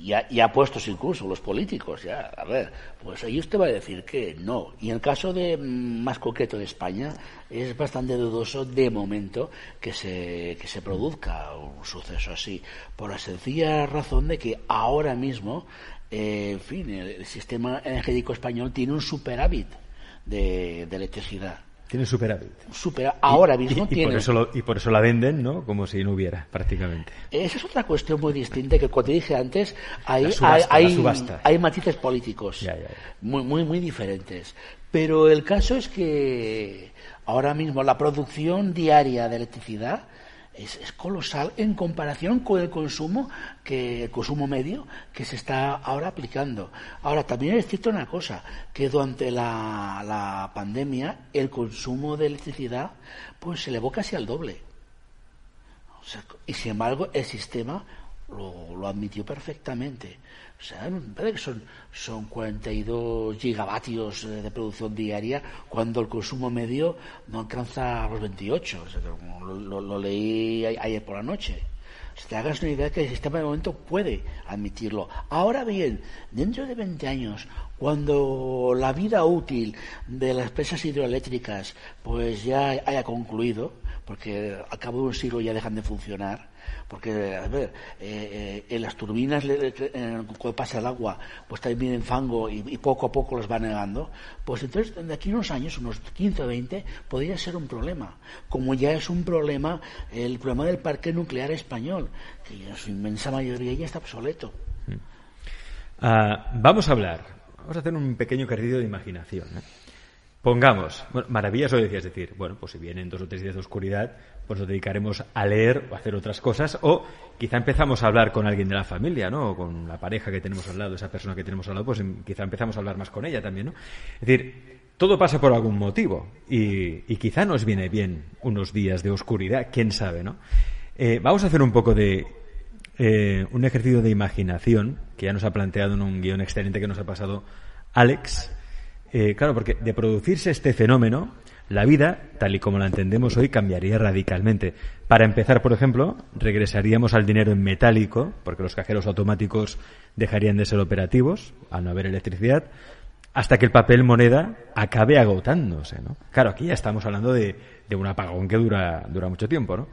y, a, apuestos incluso los políticos, ya, a ver, pues ahí usted va a decir que no. Y en el caso de mm, más concreto de España, es bastante dudoso de momento que se, que se produzca un suceso así, por la sencilla razón de que ahora mismo, eh, en fin, el, sistema energético español tiene un superávit de electricidad tiene superávit. ahora mismo y, tiene. Por eso y por eso la venden, ¿no? Como si no hubiera, prácticamente. Esa es otra cuestión muy distinta que, como te dije antes, hay, hay, matices políticos Muy, muy, muy diferentes. Pero el caso es que ahora mismo la producción diaria de electricidad es, colosal en comparación con el consumo que el consumo medio que se está ahora aplicando. Ahora también es cierto una cosa que durante la, la pandemia el consumo de electricidad pues se elevó casi al doble. y sin embargo el sistema lo, lo admitió perfectamente. O sea, que son, son 42 gigavatios de producción diaria cuando el consumo medio no alcanza los 28. lo, leí ayer por la noche. Si te hagas una idea que el sistema de momento puede admitirlo. Ahora bien, dentro de 20 años, cuando la vida útil de las presas hidroeléctricas pues ya haya concluido, porque a cabo de un siglo ya dejan de funcionar, porque, a ver, eh, eh, en las turbinas, cuando pasa el agua, pues también en fango y, poco a poco los va negando, pues entonces de aquí a unos años, unos 15 o 20, podría ser un problema, como ya es un problema el problema del parque nuclear español, que en su inmensa mayoría ya está obsoleto. Ah, vamos a hablar, vamos a hacer un pequeño ejercicio de imaginación. ¿eh? Pongamos, bueno, maravillas o decías decir, bueno, pues si vienen dos o tres días de oscuridad, pues nos dedicaremos a leer o a hacer otras cosas, o quizá empezamos a hablar con alguien de la familia, ¿no? O con la pareja que tenemos al lado, esa persona que tenemos al lado, pues quizá empezamos a hablar más con ella también, ¿no? Es decir, todo pasa por algún motivo y, quizá nos viene bien unos días de oscuridad, quién sabe, ¿no? Eh, vamos a hacer un poco de eh, un ejercicio de imaginación que ya nos ha planteado en un guion excelente que nos ha pasado Alex eh, claro, porque de producirse este fenómeno, la vida, tal y como la entendemos hoy, cambiaría radicalmente. Para empezar, por ejemplo, regresaríamos al dinero en metálico, porque los cajeros automáticos dejarían de ser operativos al no haber electricidad, hasta que el papel moneda acabe agotándose, ¿no? Claro, aquí ya estamos hablando de, un apagón que dura, dura mucho tiempo, ¿no?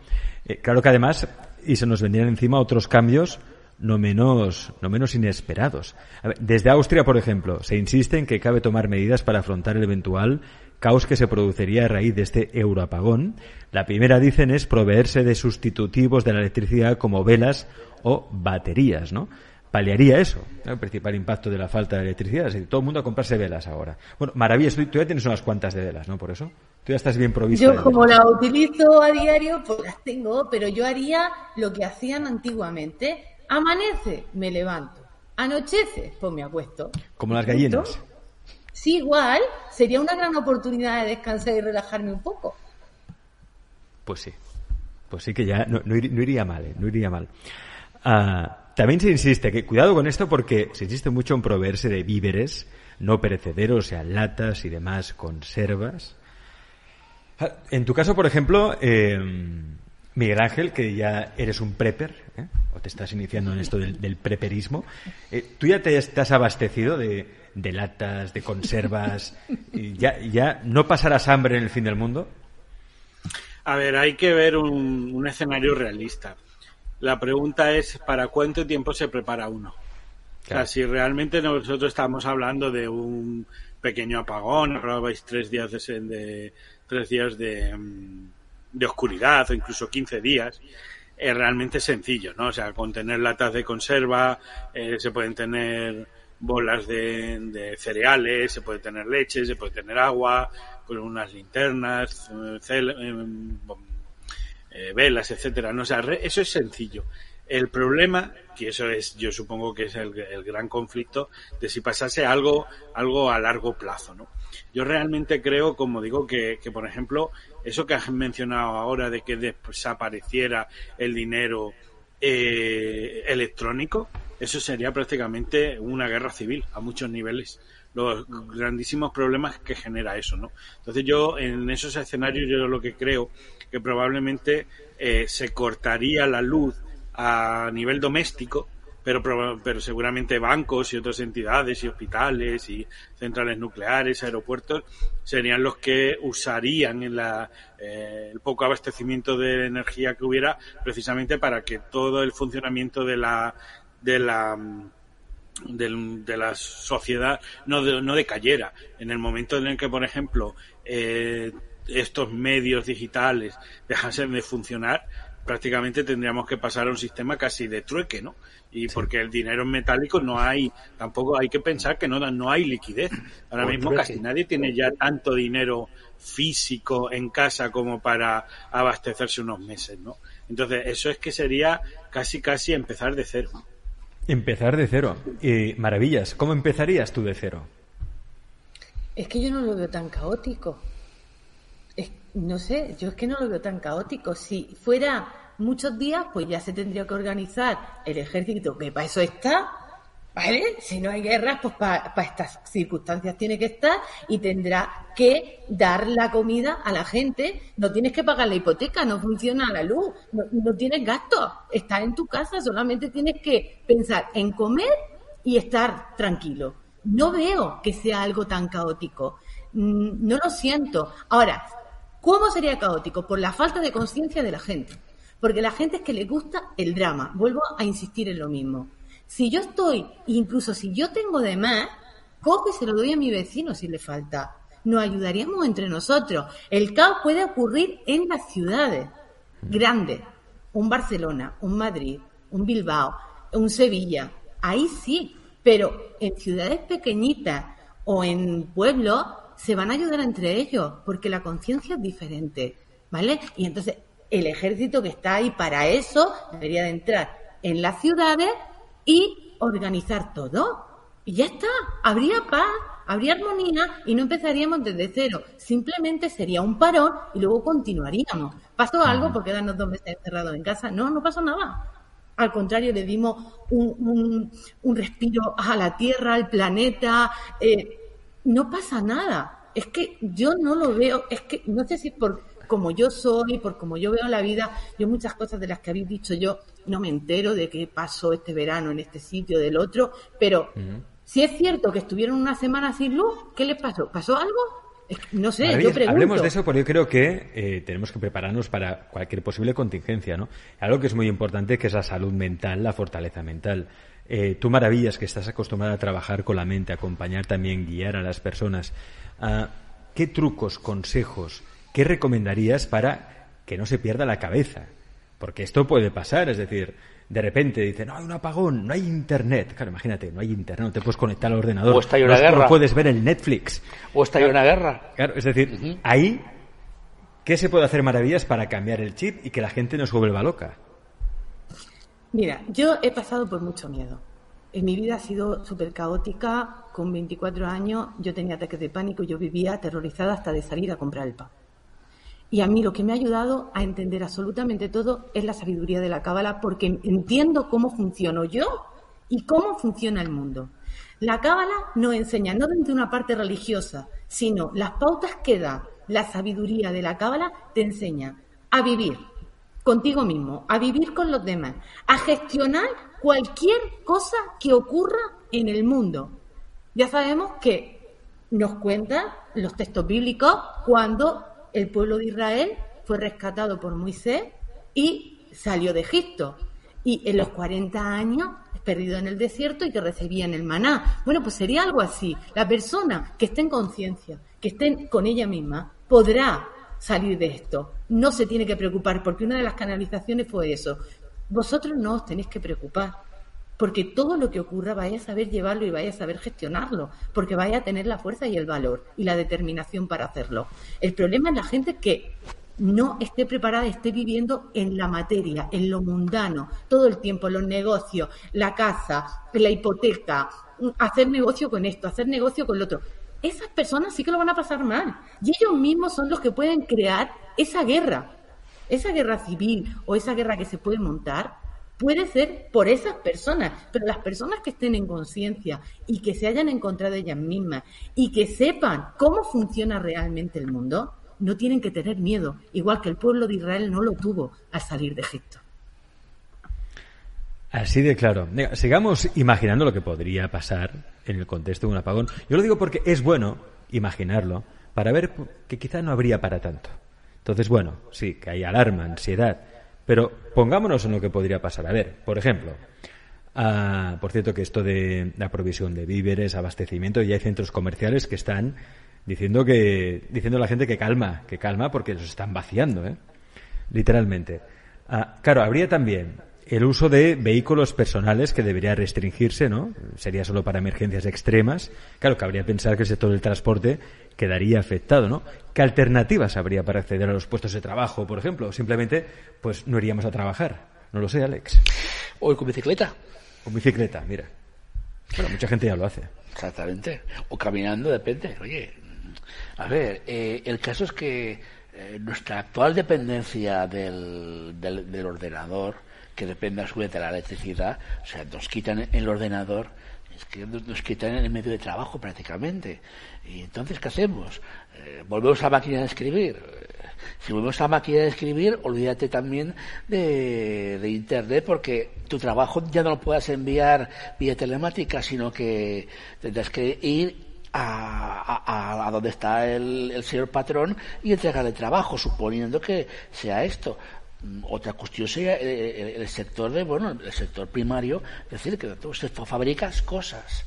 Eh, claro que además, y se nos vendrían encima otros cambios no menos, no menos inesperados. desde Austria, por ejemplo, se insiste en que cabe tomar medidas para afrontar el eventual caos que se produciría a raíz de este euroapagón. La primera, dicen, es proveerse de sustitutivos de la electricidad como velas o baterías, ¿no? Paliaría eso, el principal impacto de la falta de electricidad. Es decir, todo el mundo a comprarse velas ahora. Bueno, maravillas, tú, ya tienes unas cuantas de velas, ¿no? Por eso. Tú ya estás bien provisto. Yo, como la utilizo a diario, pues las tengo, pero yo haría lo que hacían antiguamente Amanece, me levanto. Anochece, pues me acuesto. Como las gallinas. Sí, igual. Sería una gran oportunidad de descansar y relajarme un poco. Pues sí. Pues sí que ya no, iría mal, ¿eh? no iría mal. Ah, también se insiste que cuidado con esto porque se insiste mucho en proveerse de víveres no perecederos, o sea, latas y demás conservas. Ah, en tu caso, por ejemplo, eh, Miguel Ángel, que ya eres un prepper, ¿eh? o te estás iniciando en esto del, preperismo, eh, ¿tú ya te estás abastecido de, latas, de conservas? y ya, ¿Ya no pasarás hambre en el fin del mundo? A ver, hay que ver un, escenario realista. La pregunta es, ¿para cuánto tiempo se prepara uno? O sea, si realmente nosotros estamos hablando de un pequeño apagón, hablabais tres días de tres días de, mm, de oscuridad o incluso 15 días, es realmente sencillo, ¿no? O sea, con tener latas de conserva, eh, se pueden tener bolas de, cereales, se puede tener leche, se puede tener agua, con unas linternas, eh, eh, velas, etcétera. ¿no? O sea, eso es sencillo. El problema, que eso es, yo supongo que es el, el, gran conflicto, de si pasase algo, algo a largo plazo, ¿no? Yo realmente creo, como digo, que, que por ejemplo, eso que has mencionado ahora de que desapareciera el dinero eh, electrónico, eso sería prácticamente una guerra civil a muchos niveles. Los grandísimos problemas que genera eso, ¿no? Entonces yo en esos escenarios yo lo que creo que probablemente eh, se cortaría la luz a nivel doméstico pero, pero seguramente bancos y otras entidades y hospitales y centrales nucleares, aeropuertos, serían los que usarían en la, eh, el poco abastecimiento de energía que hubiera precisamente para que todo el funcionamiento de la, de la, de, la sociedad no, no decayera. En el momento en el que, por ejemplo, eh, estos medios digitales dejasen de funcionar, prácticamente tendríamos que pasar a un sistema casi de trueque, ¿no? Y porque el dinero en metálico no hay, tampoco hay que pensar que no, no hay liquidez. Ahora mismo casi nadie tiene ya tanto dinero físico en casa como para abastecerse unos meses, ¿no? Entonces, eso es que sería casi, casi empezar de cero. Empezar de cero. Y maravillas. ¿Cómo empezarías tú de cero? Es que yo no lo veo tan caótico no sé, yo es que no lo veo tan caótico. Si fuera muchos días, pues ya se tendría que organizar el ejército, que para eso está, ¿vale? Si no hay guerras, pues para, estas circunstancias tiene que estar y tendrá que dar la comida a la gente. No tienes que pagar la hipoteca, no funciona la luz, no, no tienes gastos, estás en tu casa, solamente tienes que pensar en comer y estar tranquilo. No veo que sea algo tan caótico. Mm, no lo siento. Ahora, ¿Cómo sería caótico? Por la falta de conciencia de la gente. Porque la gente es que le gusta el drama. Vuelvo a insistir en lo mismo. Si yo estoy, incluso si yo tengo de más, cojo y se lo doy a mi vecino si le falta. Nos ayudaríamos entre nosotros. El caos puede ocurrir en las ciudades grandes. Un Barcelona, un Madrid, un Bilbao, un Sevilla. Ahí sí. Pero en ciudades pequeñitas o en pueblos se van a ayudar entre ellos porque la conciencia es diferente. ¿Vale? Y entonces el ejército que está ahí para eso debería de entrar en las ciudades y organizar todo. Y ya está, habría paz, habría armonía y no empezaríamos desde cero. Simplemente sería un parón y luego continuaríamos. ¿Pasó algo por quedarnos dos meses encerrados en casa? No, no pasó nada. Al contrario, le dimos un, un, respiro a la Tierra, al planeta. Eh, no pasa nada. Es que yo no lo veo, es que no sé si por como yo soy, por como yo veo la vida, yo muchas cosas de las que habéis dicho yo no me entero de qué pasó este verano en este sitio, del otro, pero si es cierto que estuvieron una semana sin luz, ¿qué les pasó? ¿Pasó algo? No sé, yo pregunto. Hablemos de eso porque yo creo que eh, tenemos que prepararnos para cualquier posible contingencia, ¿no? Algo que es muy importante que es la salud mental, la fortaleza mental. Eh, tú maravillas que estás acostumbrada a trabajar con la mente, acompañar también, guiar a las personas. Ah, ¿Qué trucos, consejos, ¿qué recomendarías para que no se pierda la cabeza? Porque esto puede pasar, es decir, de repente dicen, no hay un apagón, no hay internet. Claro, imagínate, no hay internet, no te puedes conectar al ordenador. O está una guerra. No puedes ver el Netflix. O está una guerra. Claro, es decir, ahí, ¿qué se puede hacer maravillas para cambiar el chip y que la gente no se vuelva loca? Mira, yo he pasado por mucho miedo. En mi vida ha sido súper caótica. Con 24 años yo tenía ataques de pánico, yo vivía aterrorizada hasta de salir a comprar el pan. Y a mí lo que me ha ayudado a entender absolutamente todo es la sabiduría de la cábala porque entiendo cómo funciono yo y cómo funciona el mundo. La cábala nos enseña no desde una parte religiosa, sino las pautas que da la sabiduría de la cábala te enseña a vivir contigo mismo, a vivir con los demás, a gestionar cualquier cosa que ocurra en el mundo. Ya sabemos que nos cuentan los textos bíblicos cuando el pueblo de Israel fue rescatado por Moisés y salió de Egipto. Y en los 40 años perdido en el desierto y que recibían el maná. Bueno, pues sería algo así. La persona que esté en conciencia, que esté con ella misma, podrá salir de esto. No se tiene que preocupar, porque una de las canalizaciones fue eso. Vosotros no os tenéis que preocupar porque todo lo que ocurra vaya a saber llevarlo y vaya a saber gestionarlo, porque vaya a tener la fuerza y el valor y la determinación para hacerlo. El problema es la gente que no esté preparada, esté viviendo en la materia, en lo mundano, todo el tiempo, los negocios, la casa, la hipoteca, hacer negocio con esto, hacer negocio con lo otro. Esas personas sí que lo van a pasar mal. Y ellos mismos son los que pueden crear esa guerra, esa guerra civil o esa guerra que se puede montar puede ser por esas personas, pero las personas que estén en conciencia y que se hayan encontrado ellas mismas y que sepan cómo funciona realmente el mundo, no tienen que tener miedo, igual que el pueblo de Israel no lo tuvo al salir de Egipto. Así de claro. Sigamos imaginando lo que podría pasar en el contexto de un apagón. Yo lo digo porque es bueno imaginarlo para ver que quizá no habría para tanto. Entonces, bueno, sí, que hay alarma, ansiedad, pero pongámonos en lo que podría pasar. A ver, por ejemplo, ah, por cierto que esto de la provisión de víveres, abastecimiento, ya hay centros comerciales que están diciendo que diciendo a la gente que calma, que calma porque los están vaciando, ¿eh? literalmente. Ah, claro, habría también el uso de vehículos personales que debería restringirse, ¿no? Sería solo para emergencias extremas. Claro, cabría pensar que el sector del transporte quedaría afectado, ¿no? ¿Qué alternativas habría para acceder a los puestos de trabajo, por ejemplo? simplemente, pues no iríamos a trabajar. No lo sé, Alex. O con bicicleta. Con bicicleta, mira. Bueno, mucha gente ya lo hace. Exactamente. O caminando, depende. Oye, a ver, eh, el caso es que eh, nuestra actual dependencia del, del, ordenador, que depende a su vez de la electricidad, o sea, nos quitan el ordenador, nos quitan el medio de trabajo prácticamente. Y entonces, ¿qué hacemos? Eh, volvemos a la máquina de escribir. Si volvemos a la máquina de escribir, olvídate también de, de, Internet, porque tu trabajo ya no lo puedas enviar vía telemática, sino que tendrás que ir a, a, donde está el, señor patrón y entregarle trabajo, suponiendo que sea esto. Mm, otra cuestión sería el, sector de, bueno, el sector primario, es decir, que tú fabricas cosas.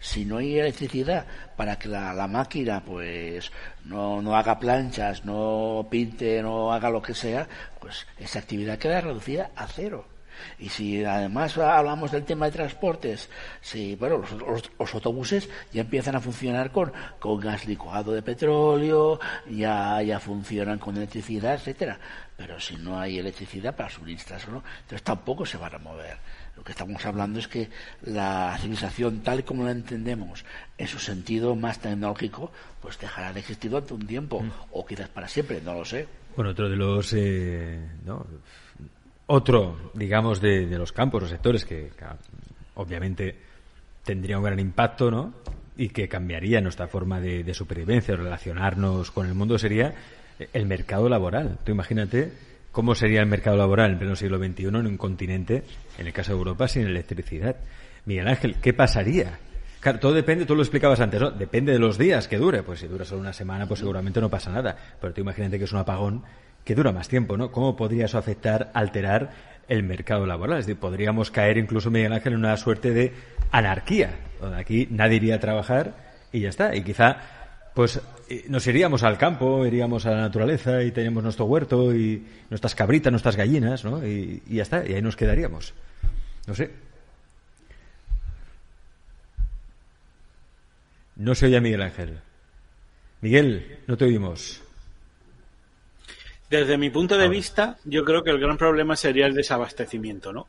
Si no hay electricidad para que la, la máquina pues no, no haga planchas, no pinte, no haga lo que sea, pues esa actividad queda reducida a cero. Y si además hablamos del tema de transportes, si bueno, los, autobuses ya empiezan a funcionar con, con gas licuado de petróleo, ya, ya funcionan con electricidad, etcétera. Pero si no hay electricidad para suministrárselo, entonces tampoco se van a mover. Lo que estamos hablando es que la civilización, tal como la entendemos, en su sentido más tecnológico, pues dejará de existir durante un tiempo, mm. o quizás para siempre, no lo sé. Bueno, otro de los eh, otro, digamos, de, los campos o sectores que, obviamente tendría un gran impacto, ¿no? Y que cambiaría nuestra forma de, supervivencia o relacionarnos con el mundo sería el mercado laboral. Tú imagínate cómo sería el mercado laboral en pleno siglo XXI en un continente, en el caso de Europa, sin electricidad. Miguel Ángel, ¿qué pasaría? Claro, todo depende, tú lo explicabas antes, ¿no? Depende de los días que dure. Pues si dura solo una semana, pues seguramente no pasa nada. Pero tú imagínate que es un apagón que dura más tiempo, ¿no? ¿Cómo podría eso afectar, alterar el mercado laboral? Es decir, podríamos caer incluso, Miguel Ángel, en una suerte de anarquía, donde aquí nadie iría a trabajar y ya está. Y quizá, pues, eh, nos iríamos al campo, iríamos a la naturaleza y tenemos nuestro huerto y nuestras cabritas, nuestras gallinas, ¿no? Y, ya está, y ahí nos quedaríamos. No sé. No se oye Miguel Ángel. Miguel, no te oímos. Desde mi punto de vista, yo creo que el gran problema sería el desabastecimiento, ¿no?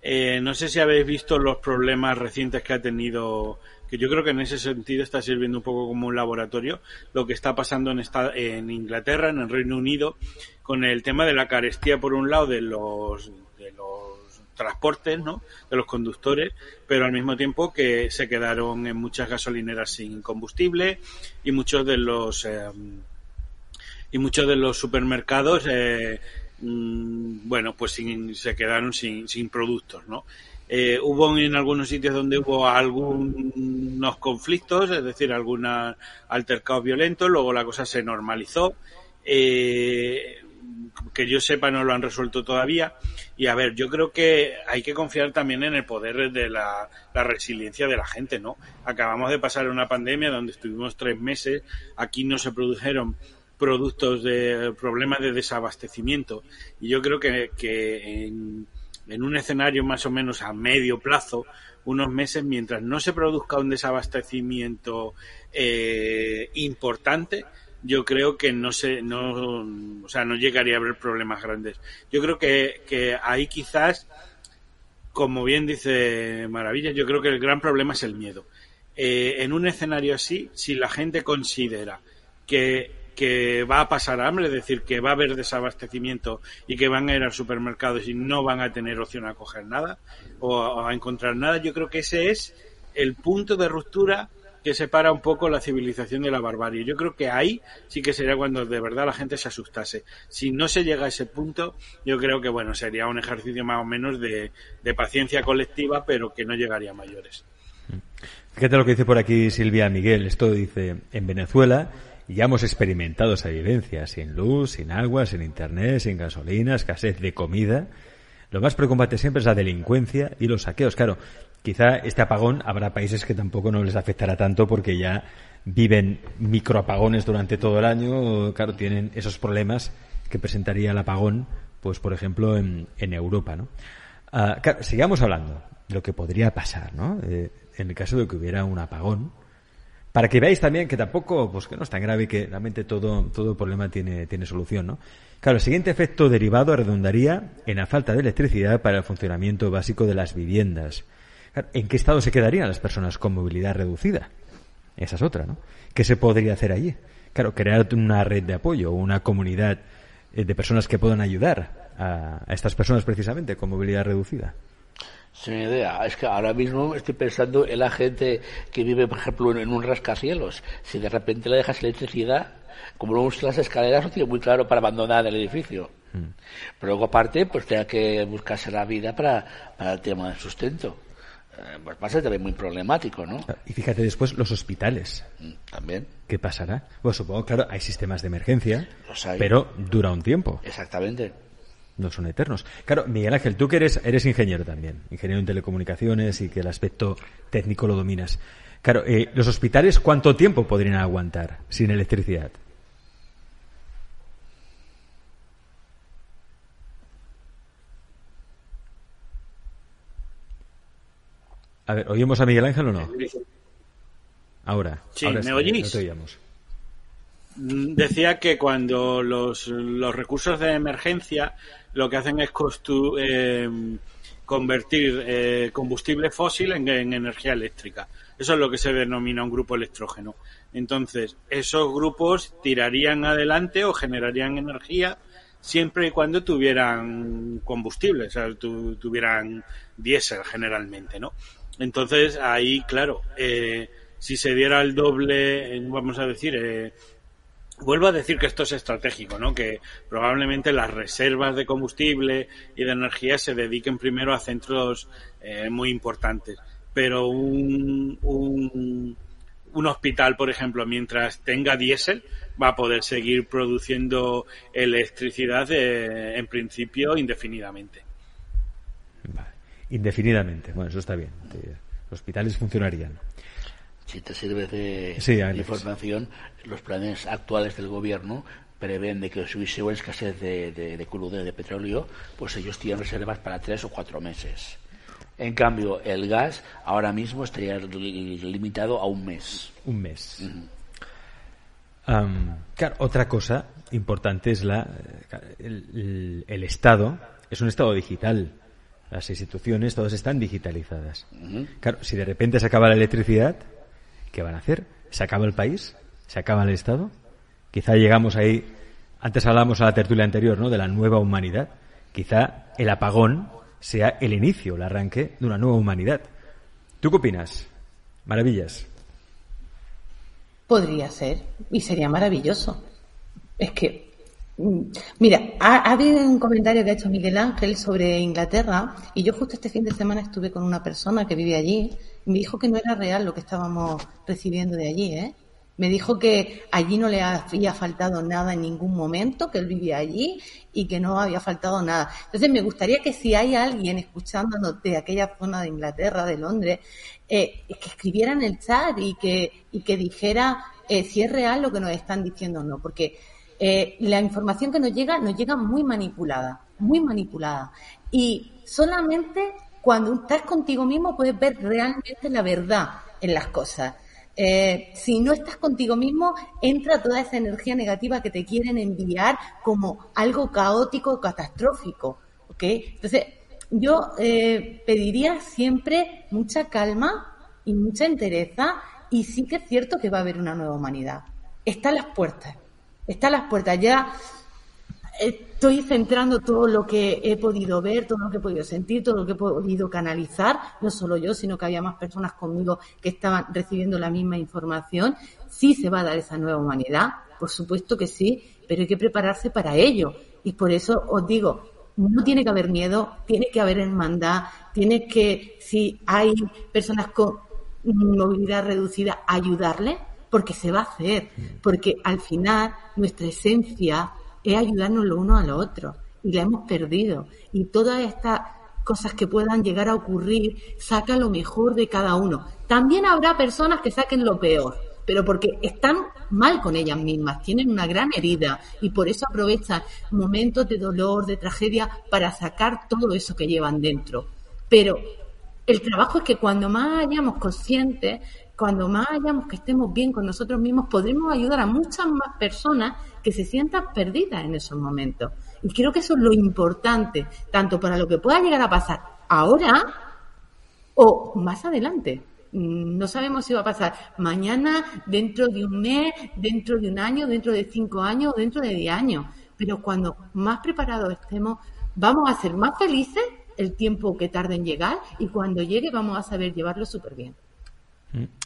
Eh, no sé si habéis visto los problemas recientes que ha tenido, que yo creo que en ese sentido está sirviendo un poco como un laboratorio, lo que está pasando en, esta, en Inglaterra, en el Reino Unido, con el tema de la carestía, por un lado, de los, de los transportes, ¿no? De los conductores, pero al mismo tiempo que se quedaron en muchas gasolineras sin combustible y muchos de los eh, y muchos de los supermercados, eh, mm, bueno, pues se quedaron sin, sin productos, ¿no? Eh, hubo en algunos sitios donde hubo algunos conflictos, es decir, algunos altercados violentos, luego la cosa se normalizó. Eh, que yo sepa no lo han resuelto todavía. Y a ver, yo creo que hay que confiar también en el poder de la, la, resiliencia de la gente, ¿no? Acabamos de pasar una pandemia donde estuvimos tres meses, aquí no se produjeron productos de problemas de desabastecimiento. Y yo creo que, que en, un escenario más o menos a medio plazo, unos meses, mientras no se produzca un desabastecimiento eh, importante, yo creo que no se, no, o sea, no llegaría a haber problemas grandes. Yo creo que, que ahí quizás, como bien dice Maravilla, yo creo que el gran problema es el miedo. Eh, en un escenario así, si la gente considera que que va a pasar hambre, es decir, que va a haber desabastecimiento y que van a ir al supermercado y no van a tener opción a coger nada o a, encontrar nada. Yo creo que ese es el punto de ruptura que separa un poco la civilización de la barbarie. Yo creo que ahí sí que sería cuando de verdad la gente se asustase. Si no se llega a ese punto, yo creo que bueno, sería un ejercicio más o menos de, de paciencia colectiva, pero que no llegaría a mayores. Fíjate lo que dice por aquí Silvia Miguel. Esto dice, en Venezuela ya hemos experimentado esa vivencia, sin luz, sin agua, sin internet, sin gasolina, escasez de comida. Lo más preocupante siempre es la delincuencia y los saqueos. Claro, quizá este apagón habrá países que tampoco no les afectará tanto porque ya viven microapagones durante todo el año. Claro, tienen esos problemas que presentaría el apagón, pues por ejemplo en, Europa, ¿no? Ah, sigamos hablando de lo que podría pasar, ¿no? Eh, en el caso de que hubiera un apagón, para que veáis también que tampoco, pues que no es tan grave que realmente todo, todo problema tiene, tiene solución, ¿no? Claro, el siguiente efecto derivado redundaría en la falta de electricidad para el funcionamiento básico de las viviendas. ¿En qué estado se quedarían las personas con movilidad reducida? Esa es otra, ¿no? ¿Qué se podría hacer allí? Claro, crear una red de apoyo, una comunidad eh, de personas que puedan ayudar a estas personas precisamente con movilidad reducida. Sin idea. Es que ahora mismo estoy pensando en la gente que vive, por ejemplo, en un rascacielos. Si de repente le dejas electricidad, como no usas las escaleras, no tiene muy claro para abandonar el edificio. Mm. Pero luego, aparte, pues tenga que buscarse la vida para, para el tema del sustento. eh, pues va a ser también muy problemático, ¿no? Y fíjate después los hospitales. Mm, También. ¿Qué pasará? Pues supongo, claro, hay sistemas de emergencia, Los hay. pero dura un tiempo, Exactamente. No son eternos. Claro, Miguel Ángel, tú que eres, eres ingeniero también, ingeniero en telecomunicaciones y que el aspecto técnico lo dominas. Claro, eh, ¿los hospitales cuánto tiempo podrían aguantar sin electricidad? A ver, ¿oímos a Miguel Ángel o no? Ahora. Sí, ahora ¿me oís? No te oíamos. Decía que cuando los, los recursos de emergencia lo que hacen es eh, convertir eh, combustible fósil en, en energía eléctrica. Eso es lo que se denomina un grupo electrógeno. Entonces, esos grupos tirarían adelante o generarían energía siempre y cuando tuvieran combustible, o sea, tu- tuvieran diésel generalmente, ¿no? Entonces, ahí, claro, eh, si se diera el doble, eh, vamos a decir, eh, Vuelvo a decir que esto es estratégico, ¿no? Que probablemente las reservas de combustible y de energía se dediquen primero a centros eh, muy importantes. Pero un, un, hospital, por ejemplo, mientras tenga diésel, va a poder seguir produciendo electricidad eh, en principio indefinidamente. Indefinidamente. Bueno, eso está bien. Los hospitales funcionarían. Si te sirve de, Sí, información, los planes actuales del gobierno prevén de que si hubiese una escasez de, de, de crudo de petróleo, pues ellos tienen reservas para tres o cuatro meses. En cambio, el gas ahora mismo estaría li- limitado a un mes. Un mes. Am, claro, otra cosa importante es la eh, el, Estado es un Estado digital. Las instituciones todas están digitalizadas. Claro, si de repente se acaba la electricidad, ¿qué van a hacer? ¿Se acaba el país? ¿Se acaba el Estado? Quizá llegamos ahí. Antes hablábamos a la tertulia anterior, ¿no? De la nueva humanidad. Quizá el apagón sea el inicio, el arranque de una nueva humanidad. ¿Tú qué opinas? Maravillas. Podría ser, y sería maravilloso. Es que, mira, ha, ha habido un comentario que ha hecho Miguel Ángel sobre Inglaterra, y yo justo este fin de semana estuve con una persona que vive allí, y me dijo que no era real lo que estábamos recibiendo de allí, ¿eh? Me dijo que allí no le había faltado nada en ningún momento, que él vivía allí y que no había faltado nada. Entonces me gustaría que si hay alguien escuchándonos de aquella zona de Inglaterra, de Londres, eh, que escribiera en el chat y que, y que dijera eh, si es real lo que nos están diciendo o no, porque eh, la información que nos llega nos llega muy manipulada, muy manipulada. Y solamente cuando estás contigo mismo puedes ver realmente la verdad en las cosas. Eh, si no estás contigo mismo, entra toda esa energía negativa que te quieren enviar como algo caótico, catastrófico. Entonces, yo eh, pediría siempre mucha calma y mucha entereza y sí que es cierto que va a haber una nueva humanidad. Está a las puertas, está las puertas. Ya estoy centrando todo lo que he podido ver, todo lo que he podido sentir, todo lo que he podido canalizar, no solo yo, sino que había más personas conmigo que estaban recibiendo la misma información. Sí se va a dar esa nueva humanidad, por supuesto que sí, pero hay que prepararse para ello. Y por eso os digo, no tiene que haber miedo, tiene que haber hermandad, tiene que, si hay personas con movilidad reducida, ayudarle, porque se va a hacer, porque al final nuestra esencia es ayudarnos lo uno a lo otro y la hemos perdido. Y todas estas cosas que puedan llegar a ocurrir, saca lo mejor de cada uno. También habrá personas que saquen lo peor, pero porque están mal con ellas mismas, tienen una gran herida y por eso aprovechan momentos de dolor, de tragedia, para sacar todo eso que llevan dentro. Pero el trabajo es que cuando más hayamos conscientes, cuando más hayamos que estemos bien con nosotros mismos, podremos ayudar a muchas más personas que se sientan perdidas en esos momentos. Y creo que eso es lo importante, tanto para lo que pueda llegar a pasar ahora o más adelante. Mm, No sabemos si va a pasar mañana, dentro de un mes, dentro de un año, dentro de cinco años o dentro de diez años. Pero cuando más preparados estemos, vamos a ser más felices el tiempo que tarde en llegar y cuando llegue vamos a saber llevarlo súper bien.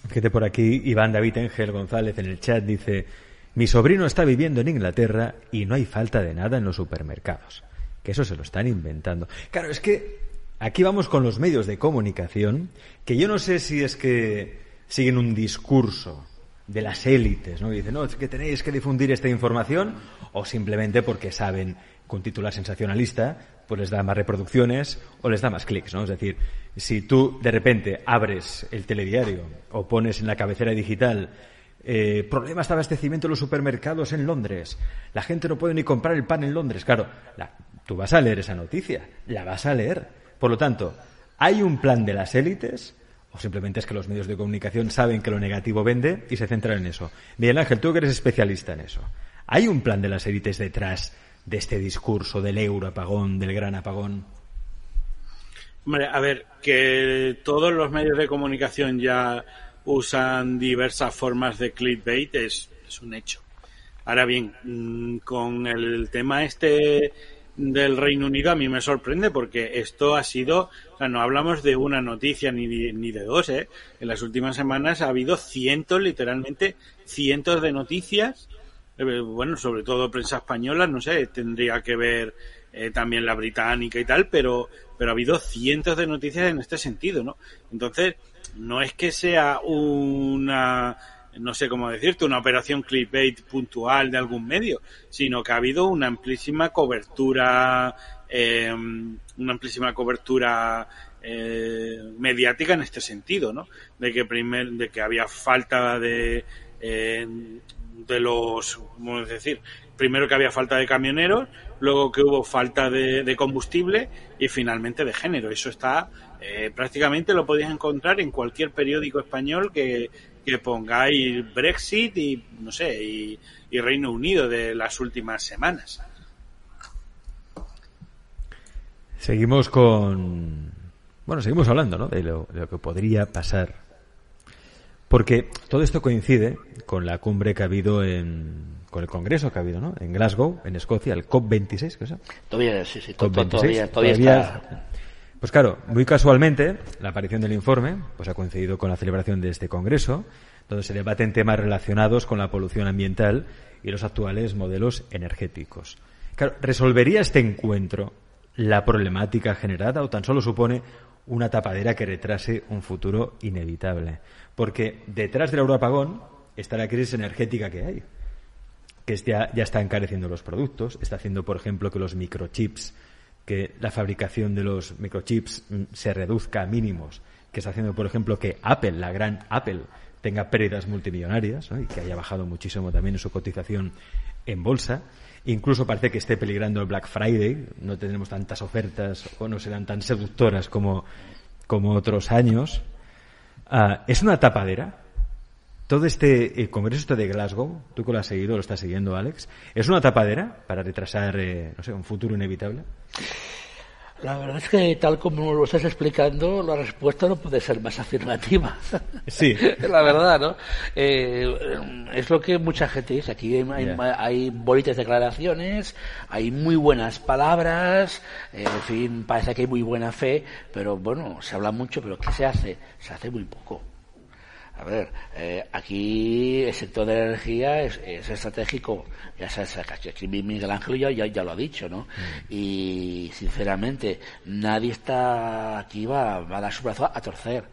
Fíjate por aquí, Iván David Ángel González en el chat dice, mi sobrino está viviendo en Inglaterra y no hay falta de nada en los supermercados. Que eso se lo están inventando. Claro, es que Aquí vamos con los medios de comunicación, que yo no sé si es que siguen un discurso de las élites, ¿no? Y dicen, no, es que tenéis que difundir esta información, o simplemente porque saben un titular sensacionalista pues les da más reproducciones o les da más clics, ¿no? Es decir, si tú de repente abres el telediario o pones en la cabecera digital eh, problemas de abastecimiento en los supermercados en Londres, la gente no puede ni comprar el pan en Londres, claro, tú vas a leer esa noticia, la vas a leer. Por lo tanto, ¿hay un plan de las élites? o simplemente es que los medios de comunicación saben que lo negativo vende y se centran en eso. Miguel Ángel, tú que eres especialista en eso. ¿Hay un plan de las élites detrás de este discurso del euro apagón, del gran apagón? Hombre, a ver, que todos los medios de comunicación ya usan diversas formas de clickbait es, es un hecho. Ahora bien, mm, con el tema este del Reino Unido a mí me sorprende porque esto ha sido, o sea, no hablamos de una noticia ni, ni de dos, ¿eh? En las últimas semanas ha habido cientos, literalmente cientos de noticias, eh, bueno, sobre todo prensa española, no sé, tendría que ver eh, también la británica y tal, pero, pero ha habido cientos de noticias en este sentido, ¿no? Entonces, no es que sea una no sé cómo decirte, una operación clickbait puntual de algún medio, sino que ha habido una amplísima cobertura, eh, una amplísima cobertura eh, mediática en este sentido, ¿no? De que primer, de que había falta de eh, de los, ¿cómo decir? Primero que había falta de camioneros, luego que hubo falta de, combustible y finalmente de género. Eso está prácticamente lo podéis encontrar en cualquier periódico español que, que pongáis Brexit y, no sé, y, Reino Unido de las últimas semanas. Seguimos con. Bueno, seguimos hablando, ¿no? De lo, de lo, que podría pasar. Porque todo esto coincide con la cumbre que ha habido en. con el congreso que ha habido, ¿no? En Glasgow, en Escocia, el COP26, ¿qué Todavía, sí, sí, todavía, todavía, todavía, pues claro, muy casualmente, la aparición del informe pues ha coincidido con la celebración de este congreso, donde se debaten temas relacionados con la polución ambiental y los actuales modelos energéticos. Claro, ¿resolvería este encuentro la problemática generada o tan solo supone una tapadera que retrase un futuro inevitable? Porque detrás del euroapagón está la crisis energética que hay, que ya, ya está encareciendo los productos, está haciendo, por ejemplo, que los microchips que la fabricación de los microchips mm, se reduzca a mínimos, que está haciendo, por ejemplo, que Apple, la gran Apple, tenga pérdidas multimillonarias y que haya bajado muchísimo también en su cotización en bolsa. Incluso parece que esté peligrando el Black Friday. No tenemos tantas ofertas o no serán tan seductoras como, como otros años. Ah, es una tapadera todo este eh, congreso de Glasgow, tú que lo has seguido, lo estás siguiendo, Alex, ¿es una tapadera para retrasar, eh, no sé, un futuro inevitable? La verdad es que, tal como lo estás explicando, la respuesta no puede ser más afirmativa. Sí. la verdad, ¿no? Eh, es lo que mucha gente dice. Aquí hay, hay, bonitas declaraciones, hay muy buenas palabras, en fin, parece que hay muy buena fe, pero bueno, se habla mucho, pero ¿qué se hace? Se hace muy poco. A ver, eh, aquí el sector de la energía es, estratégico. Ya sabes, aquí Miguel Ángel ya, ya, lo ha dicho, ¿no? Mm. Y sinceramente, nadie está aquí va, va a dar su brazo a, torcer.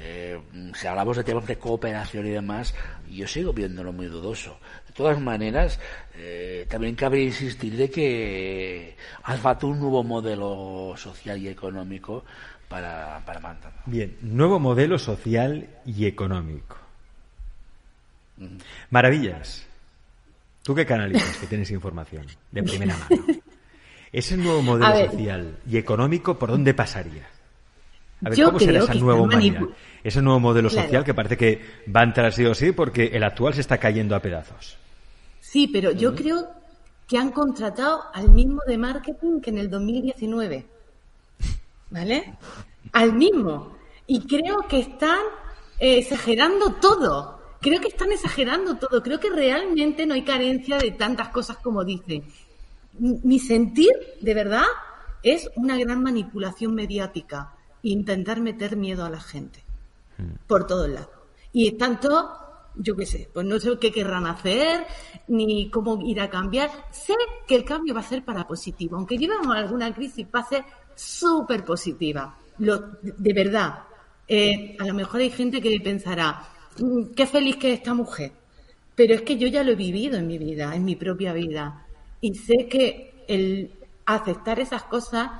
Eh, si hablamos de temas de cooperación y demás, yo sigo viéndolo muy dudoso. De todas maneras, eh, también cabe insistir de que hace falta un nuevo modelo social y económico para, para Bien, nuevo modelo social y económico. Maravillas. ¿Tú qué canalizas que tienes información de primera mano? Ese nuevo modelo social y económico, ¿por dónde pasaría? A ver, ¿cómo será esa nueva humanidad? Ese nuevo modelo social que parece que va a entrar sí o sí porque el actual se está cayendo a pedazos. Sí, pero yo creo que han contratado al mismo de marketing que en el 2019. ¿Vale? Al mismo. Y creo que están eh, exagerando todo. Creo que están exagerando todo. Creo que realmente no hay carencia de tantas cosas como dicen. Mi sentir, de verdad, es una gran manipulación mediática. Intentar meter miedo a la gente. Hmm. Por todos lados. Y tanto yo qué sé, pues no sé qué querrán hacer, ni cómo ir a cambiar. Sé que el cambio va a ser para positivo, aunque llevemos alguna crisis, va a ser súper positiva. Lo, de verdad, eh, a lo mejor hay gente que pensará, mm, qué feliz que es esta mujer. Pero es que yo ya lo he vivido en mi vida, en mi propia vida. Y sé que el aceptar esas cosas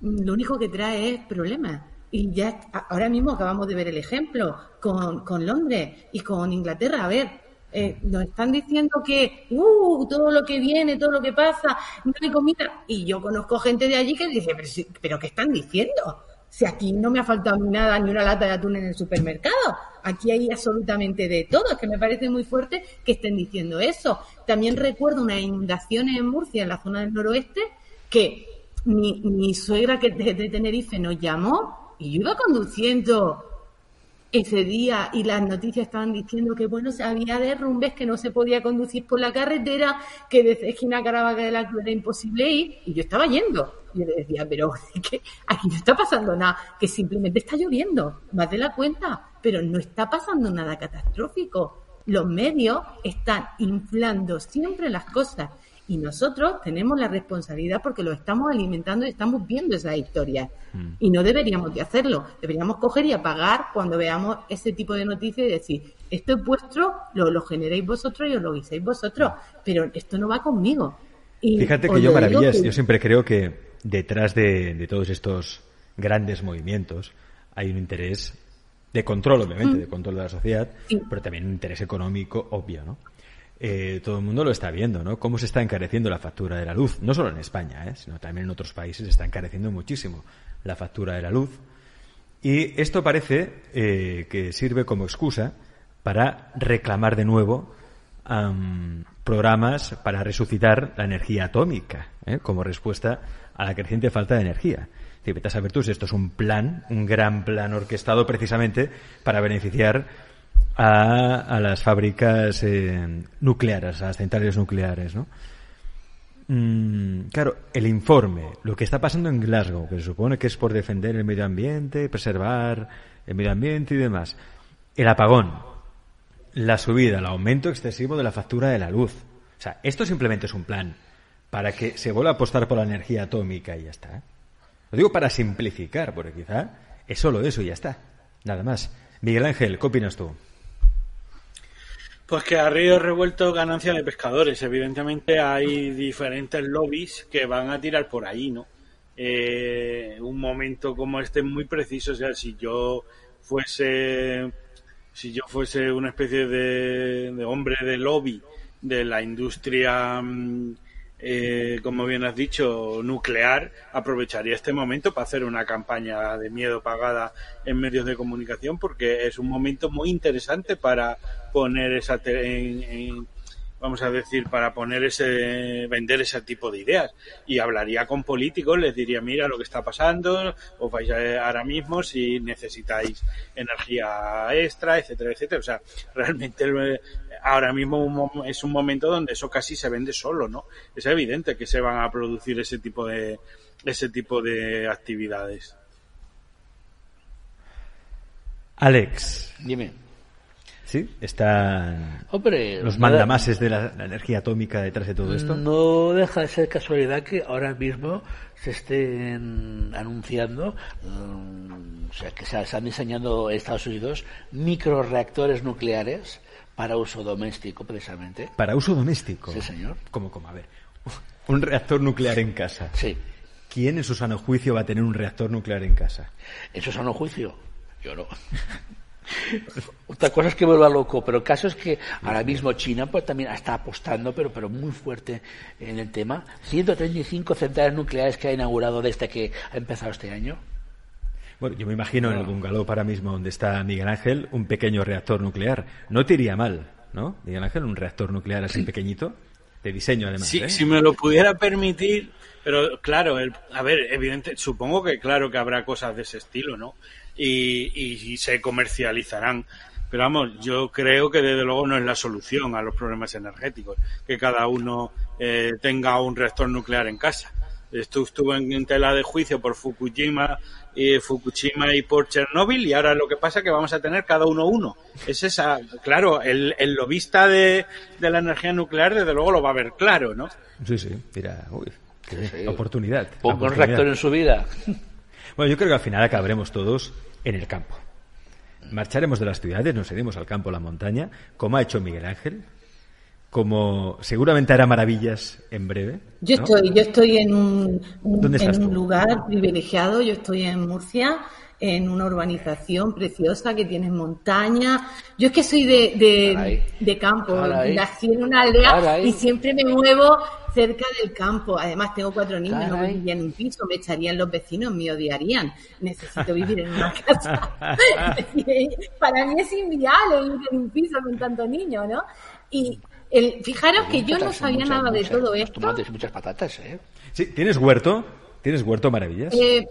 mm, lo único que trae es problemas. Y ya ahora mismo acabamos de ver el ejemplo con, con Londres y con Inglaterra. A ver, eh, nos están diciendo que uh, todo lo que viene, todo lo que pasa, no hay comida. Y yo conozco gente de allí que dice, pero, pero ¿qué están diciendo? Si aquí no me ha faltado nada, ni una lata de atún en el supermercado. Aquí hay absolutamente de todo. Es que me parece muy fuerte que estén diciendo eso. También recuerdo unas inundaciones en Murcia, en la zona del noroeste, que mi, mi suegra que de, de Tenerife nos llamó y yo iba conduciendo ese día y las noticias estaban diciendo que bueno había derrumbes que no se podía conducir por la carretera que desde esquina Caravaca de la Cruz era imposible ir. Y yo estaba yendo. Y yo decía pero que aquí no está pasando nada que simplemente está lloviendo más de la cuenta. Pero no está pasando nada catastrófico. Los medios están inflando siempre las cosas y nosotros tenemos la responsabilidad porque lo estamos alimentando y estamos viendo esa historia. Mm. Y no deberíamos de hacerlo. Deberíamos coger y apagar cuando veamos ese tipo de noticias y decir, esto es vuestro, lo, lo generéis vosotros y os lo guiséis vosotros, pero esto no va conmigo. Y Fíjate que yo, maravillas, yo siempre creo que detrás de, todos estos grandes movimientos hay un interés de control, obviamente, mm. de control de la sociedad, pero también un interés económico obvio, ¿no? Eh, todo el mundo lo está viendo, ¿no? Cómo se está encareciendo la factura de la luz, no solo en España, ¿eh? sino también en otros países se está encareciendo muchísimo la factura de la luz. Y esto parece eh, que sirve como excusa para reclamar de nuevo programas para resucitar la energía atómica, ¿eh? como respuesta a la creciente falta de energía. A saber tú si esto es un plan, un gran plan orquestado precisamente para beneficiar a, las fábricas eh, nucleares, a las centrales nucleares, ¿no? Mm, claro, el informe, lo que está pasando en Glasgow, que se supone que es por defender el medio ambiente, preservar el medio ambiente y demás. El apagón, la subida, el aumento excesivo de la factura de la luz. O sea, esto simplemente es un plan para que se vuelva a apostar por la energía atómica y ya está. Lo digo para simplificar, porque quizá es solo eso y ya está. Nada más. Miguel Ángel, ¿qué opinas tú? Pues que a río revuelto ganancia de pescadores. Evidentemente hay diferentes lobbies que van a tirar por ahí, ¿no? Eh, un momento como este es muy preciso. O sea, si yo fuese, si yo fuese una especie de, de hombre de lobby de la industria mm, eh, como bien has dicho, nuclear, aprovecharía este momento para hacer una campaña de miedo pagada en medios de comunicación porque es un momento muy interesante para poner esa en, vamos a decir, para poner ese, vender ese tipo de ideas. Y hablaría con políticos, les diría, mira lo que está pasando, os vais a, ahora mismo si necesitáis energía extra, etcétera, etcétera. O sea, realmente ahora mismo es un momento donde eso casi se vende solo, ¿no? Es evidente que se van a producir ese tipo de ese tipo de actividades. Alex. Dime. Sí, están los mandamases de la, energía atómica detrás de todo esto. No deja de ser casualidad que ahora mismo se estén anunciando, mm, o sea, que se están diseñando en Estados Unidos microreactores nucleares para uso doméstico, precisamente. ¿Para uso doméstico? Sí, señor. ¿Cómo, cómo? A ver, un reactor nuclear en casa. Sí. ¿Quién en su sano juicio va a tener un reactor nuclear en casa? ¿En su sano juicio? Yo no. Otra cosa es que vuelva loco, pero el caso es que ahora mismo China pues, también está apostando, pero, pero muy fuerte en el tema. 135 centrales nucleares que ha inaugurado desde que ha empezado este año. Bueno, yo me imagino en el bungalow para mismo donde está Miguel Ángel un pequeño reactor nuclear. No te iría mal, ¿no? Miguel Ángel, un reactor nuclear así pequeñito, de diseño además. Sí, ¿eh? si me lo pudiera permitir, pero claro, a ver, evidente, supongo que claro que habrá cosas de ese estilo, ¿no? Y, y, se comercializarán. Pero vamos, yo creo que desde luego no es la solución a los problemas energéticos, que cada uno eh, tenga un reactor nuclear en casa. Esto estuvo en, tela de juicio por Fukushima y Fukushima y por Chernóbil y ahora lo que pasa es que vamos a tener cada uno uno. Es esa, claro, el, el lobista de, de la energía nuclear desde luego lo va a ver claro, ¿no? Sí, sí, mira, uy, qué oportunidad. Pongo un reactor en su vida. Bueno, yo creo que al final acabaremos todos en el campo. Marcharemos de las ciudades, nos iremos al campo, a la montaña, como ha hecho Miguel Ángel, como seguramente hará maravillas en breve. Yo estoy, yo estoy en un, en un lugar privilegiado, yo estoy en Murcia, en una urbanización preciosa que tiene montaña. Yo es que soy de, de, campo, nací en una aldea y siempre me muevo cerca del campo. Además tengo cuatro niños, no viviría en un piso, me echarían los vecinos, me odiarían. Necesito vivir en una casa. Para mí es inviable vivir en un piso con tantos niños, ¿no? Y, el, fijaros que yo no sabía nada de todo esto. Tomates y muchas patatas, ¿eh? Sí, ¿tienes huerto? ¿Tienes huerto maravillas? Eh,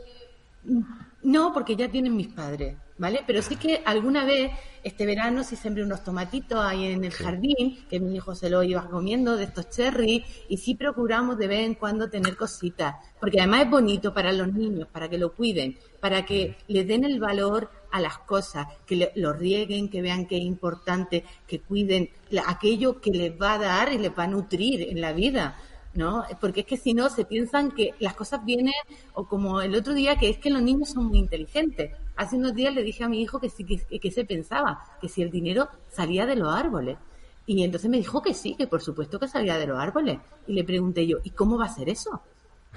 no, porque ya tienen mis padres, ¿vale? Pero sí que alguna vez, este verano, sí sembré unos tomatitos ahí en el jardín, que mi hijo se lo iba comiendo, de estos cherries, y sí procuramos de vez en cuando tener cositas, porque además es bonito para los niños, para que lo cuiden, para que les den el valor a las cosas, que lo rieguen, que vean que es importante, que cuiden aquello que les va a dar y les va a nutrir en la vida. ¿No? Porque es que si no, se piensan que las cosas vienen, o como el otro día, que es que los niños son muy inteligentes. Hace unos días le dije a mi hijo que sí, que, se pensaba, que si el dinero salía de los árboles. Y entonces me dijo que sí, que por supuesto que salía de los árboles. Y le pregunté yo, ¿y cómo va a ser eso?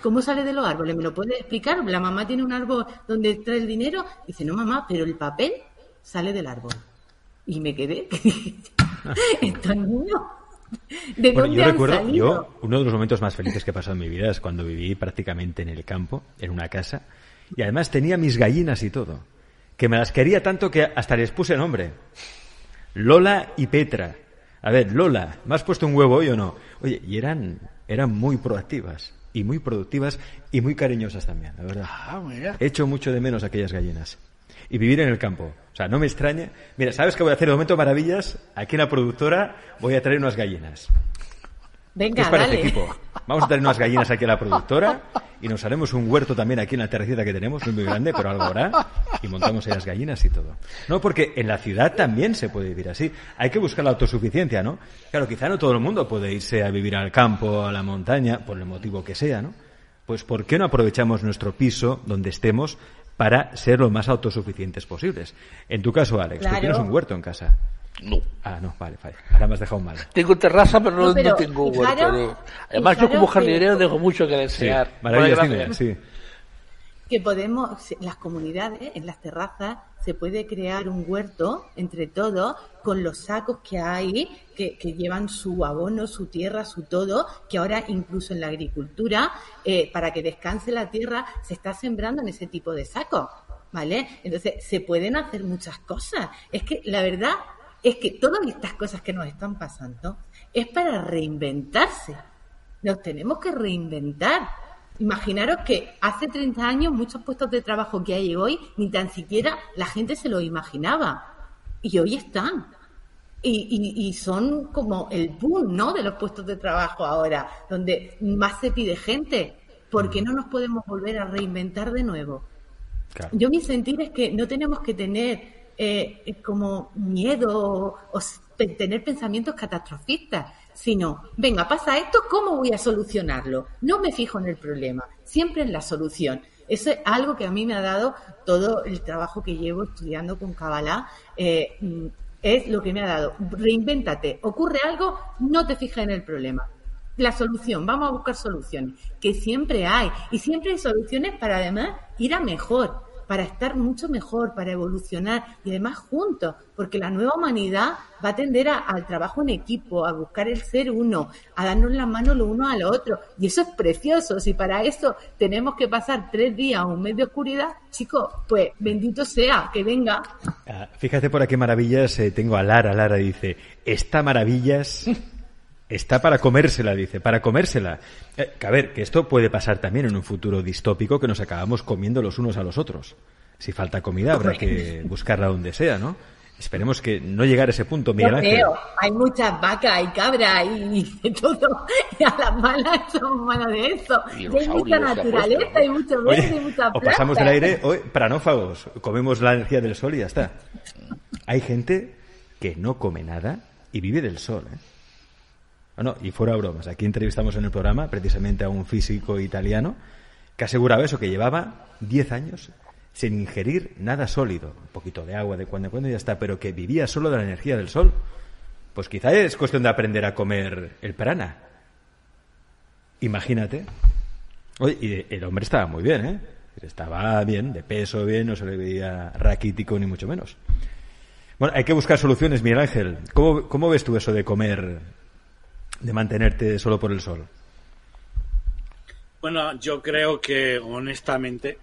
¿Cómo sale de los árboles? ¿Me lo puede explicar? La mamá tiene un árbol donde trae el dinero. Dice, no, mamá, pero el papel sale del árbol. Y me quedé. Estos niños. ¿De dónde yo recuerdo, yo, uno de los momentos más felices que he pasado en mi vida es cuando viví prácticamente en el campo, en una casa, y además tenía mis gallinas y todo, que me las quería tanto que hasta les puse nombre. Lola y Petra. A ver, Lola, ¿me has puesto un huevo hoy o no? Oye, y eran, eran muy proactivas y muy productivas y muy cariñosas también, la verdad. Ah, He hecho mucho de menos aquellas gallinas. Y vivir en el campo. O sea, no me extraña. Mira, ¿sabes qué voy a hacer? De momento, maravillas. Aquí en la productora voy a traer unas gallinas. Venga, ¿Qué equipo? Vamos a traer unas gallinas aquí a la productora y nos haremos un huerto también aquí en la terracita que tenemos, muy, muy grande, pero algo habrá, y montamos ahí las gallinas y todo. No, porque en la ciudad también se puede vivir así. Hay que buscar la autosuficiencia, ¿no? Claro, quizá no todo el mundo puede irse a vivir al campo, a la montaña, por el motivo que sea, ¿no? Pues ¿por qué no aprovechamos nuestro piso donde estemos para ser lo más autosuficientes posibles? En tu caso, Alex, tú tienes un huerto en casa. No. Ah, no, vale, vale. Ahora me has dejado mal. Tengo terraza, pero no, no, tengo huerto. Además, yo como jardinero tengo mucho que desear. Sí, maravillas, sí. Que podemos, las comunidades, en las terrazas, se puede crear un huerto entre todos con los sacos que hay, que, que, llevan su abono, su tierra, su todo, que ahora incluso en la agricultura, eh, para que descanse la tierra, se está sembrando en ese tipo de sacos. ¿Vale? Entonces, se pueden hacer muchas cosas. Es que la verdad, es que todas estas cosas que nos están pasando es para reinventarse. Nos tenemos que reinventar. Imaginaros que hace 30 años muchos puestos de trabajo que hay hoy ni tan siquiera la gente se lo imaginaba. Y hoy están. Y, y, son como el boom, ¿no? De los puestos de trabajo ahora, donde más se pide gente. ¿Por qué no nos podemos volver a reinventar de nuevo? Yo mi sentir es que no tenemos que tener eh, como miedo o, tener pensamientos catastrofistas, sino, venga, pasa esto, ¿cómo voy a solucionarlo? No me fijo en el problema, siempre en la solución. Eso es algo que a mí me ha dado todo el trabajo que llevo estudiando con Kabbalah. Eh, mm, es lo que me ha dado. Reinvéntate. Ocurre algo, no te fijas en el problema. La solución, vamos a buscar soluciones, que siempre hay. Y siempre hay soluciones para además ir a mejor para estar mucho mejor, para evolucionar y además juntos, porque la nueva humanidad va a tender al trabajo en equipo, a buscar el ser uno, a darnos la mano lo uno al otro. Y eso es precioso. Si para eso tenemos que pasar tres días o un mes de oscuridad, chicos, pues bendito sea, que venga. Ah, fíjate por aquí maravillas, eh, tengo a Lara, Lara dice, está maravillas Está para comérsela, dice, para comérsela. Eh, a ver, que esto puede pasar también en un futuro distópico que nos acabamos comiendo los unos a los otros. Si falta comida habrá que buscarla donde sea, ¿no? Esperemos que no llegue a ese punto, Miguel Ángel. creo, hay muchas vacas y cabras y de todo. Y a las malas somos malas de eso. Y hay mucha naturaleza, hay mucho verde, Oye, y mucha o pasamos del aire, hoy, pranófagos, comemos la energía del sol y ya está. Hay gente que no come nada y vive del sol. ¿eh? Bueno, y fuera bromas, aquí entrevistamos en el programa precisamente a un físico italiano que aseguraba eso, que llevaba 10 años sin ingerir nada sólido, un poquito de agua de cuando en cuando y ya está, pero que vivía solo de la energía del sol. Pues quizá es cuestión de aprender a comer el prana. Imagínate. Oye, y el hombre estaba muy bien, ¿eh? Estaba bien, de peso bien, no se le veía raquítico ni mucho menos. Bueno, hay que buscar soluciones, Miguel Ángel. ¿Cómo, cómo ves tú eso de comer, de mantenerte solo por el sol? Bueno, yo creo que, honestamente,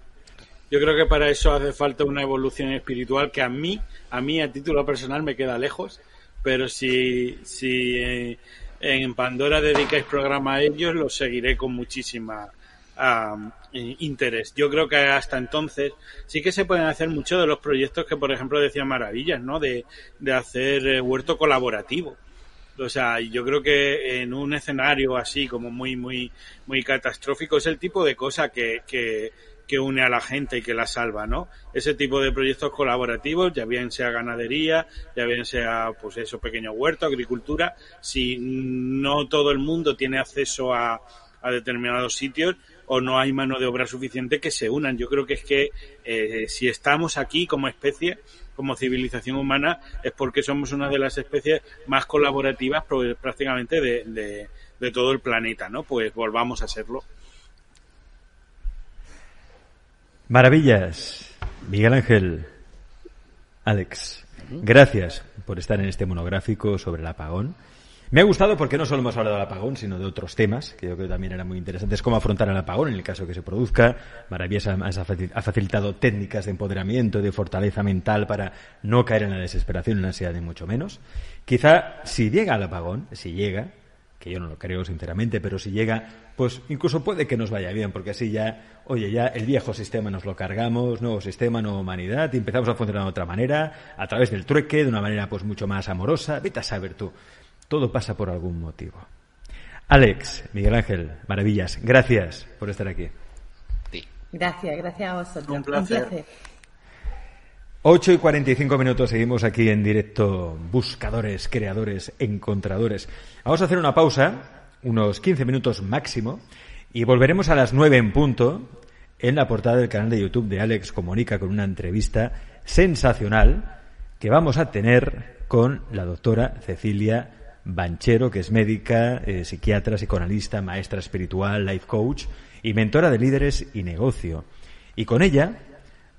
yo creo que para eso hace falta una evolución espiritual que a mí, a mí a título personal me queda lejos, pero si, si eh, en Pandora dedicáis programa a ellos, lo seguiré con muchísima eh, interés. Yo creo que hasta entonces sí que se pueden hacer muchos de los proyectos que, por ejemplo, decía Maravillas, ¿no? De, de hacer eh, huerto colaborativo. O sea, yo creo que en un escenario así como muy, muy, muy catastrófico es el tipo de cosa que, que, que une a la gente y que la salva, ¿no? Ese tipo de proyectos colaborativos, ya bien sea ganadería, ya bien sea, pues eso, pequeño huerto, agricultura, si no todo el mundo tiene acceso a, a determinados sitios o no hay mano de obra suficiente que se unan. Yo creo que es que eh, si estamos aquí como especie, como civilización humana, es porque somos una de las especies más colaborativas prácticamente de, de, de todo el planeta, ¿no? Pues volvamos a serlo. Maravillas. Miguel Ángel, Alex, gracias por estar en este monográfico sobre el apagón. Me ha gustado porque no solo hemos hablado del apagón, sino de otros temas, que yo creo que también eran muy interesantes, cómo afrontar el apagón en el caso que se produzca. Facil- ha facilitado técnicas de empoderamiento, de fortaleza mental para no caer en la desesperación, en la ansiedad, ni mucho menos. Quizá si llega el apagón, si llega, que yo no lo creo sinceramente, pero si llega, pues incluso puede que nos vaya bien, porque así ya, oye, ya el viejo sistema nos lo cargamos, nuevo sistema, nueva humanidad, y empezamos a funcionar de otra manera, a través del trueque, de una manera pues mucho más amorosa, vete a saber tú. Todo pasa por algún motivo. Alex, Miguel Ángel, maravillas, gracias por estar aquí. Sí. Gracias, gracias a vosotros. Un placer. 8 y 45 minutos, seguimos aquí en directo, buscadores, creadores, encontradores. Vamos a hacer una pausa, unos 15 minutos máximo, y volveremos a las 9 en punto en la portada del canal de YouTube de Alex Comunica con una entrevista sensacional que vamos a tener con la doctora Cecilia Banchero, que es médica, eh, psiquiatra, psicoanalista, maestra espiritual, life coach y mentora de líderes y negocio. Y con ella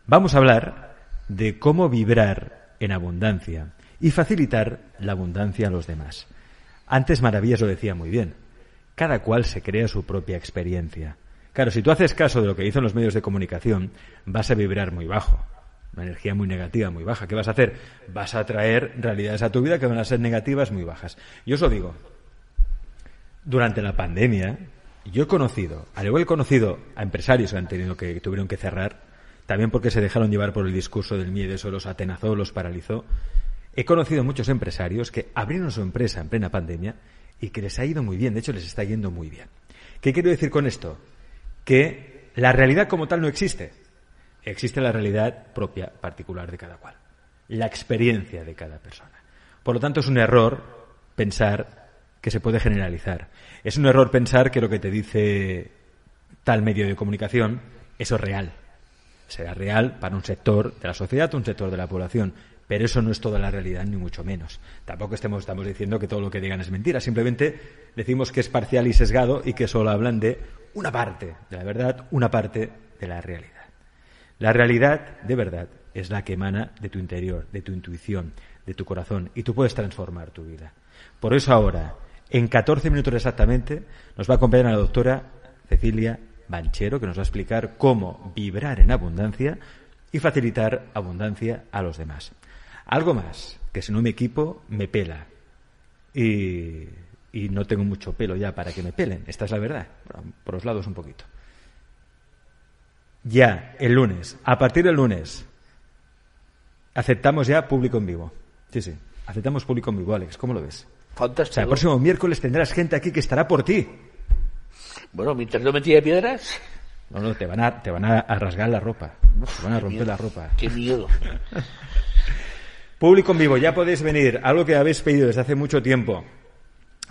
vamos a hablar de cómo vibrar en abundancia y facilitar la abundancia a los demás. Antes Maravillas lo decía muy bien. Cada cual se crea su propia experiencia. Claro, si tú haces caso de lo que dicen los medios de comunicación, vas a vibrar muy bajo. Energía muy negativa, muy baja. ¿Qué vas a hacer? Vas a traer realidades a tu vida que van a ser negativas, muy bajas. Yo os lo digo. Durante la pandemia, yo he conocido, al igual he conocido a empresarios que han tenido que, que tuvieron que cerrar, también porque se dejaron llevar por el discurso del miedo, eso los atenazó, los paralizó. He conocido muchos empresarios que abrieron su empresa en plena pandemia y que les ha ido muy bien, de hecho les está yendo muy bien. ¿Qué quiero decir con esto? Que la realidad como tal no existe. Existe la realidad propia, particular de cada cual. La experiencia de cada persona. Por lo tanto, es un error pensar que se puede generalizar. Es un error pensar que lo que te dice tal medio de comunicación, eso es real. Será real para un sector de la sociedad, un sector de la población, pero eso no es toda la realidad, ni mucho menos. Tampoco estamos diciendo que todo lo que digan es mentira, simplemente decimos que es parcial y sesgado y que solo hablan de una parte de la verdad, una parte de la realidad. La realidad, de verdad, es la que emana de tu interior, de tu intuición, de tu corazón, y tú puedes transformar tu vida. Por eso ahora, en 14 minutos exactamente, nos va a acompañar la doctora Cecilia Banchero, que nos va a explicar cómo vibrar en abundancia y facilitar abundancia a los demás. Algo más, que si no me equipo, me pela. Y, y no tengo mucho pelo ya para que me pelen, esta es la verdad, por los lados un poquito. Ya, el lunes, a partir del lunes, aceptamos ya público en vivo. Sí, sí. Aceptamos público en vivo, Alex. ¿Cómo lo ves? O Fantástico. sea, el próximo miércoles tendrás gente aquí que estará por ti. Bueno, mientras no me tire piedras, No, no, te van a, te van a, rasgar la ropa. te van a romper miedo. la ropa. qué miedo. Público en vivo, ya podéis venir. Algo que habéis pedido desde hace mucho tiempo.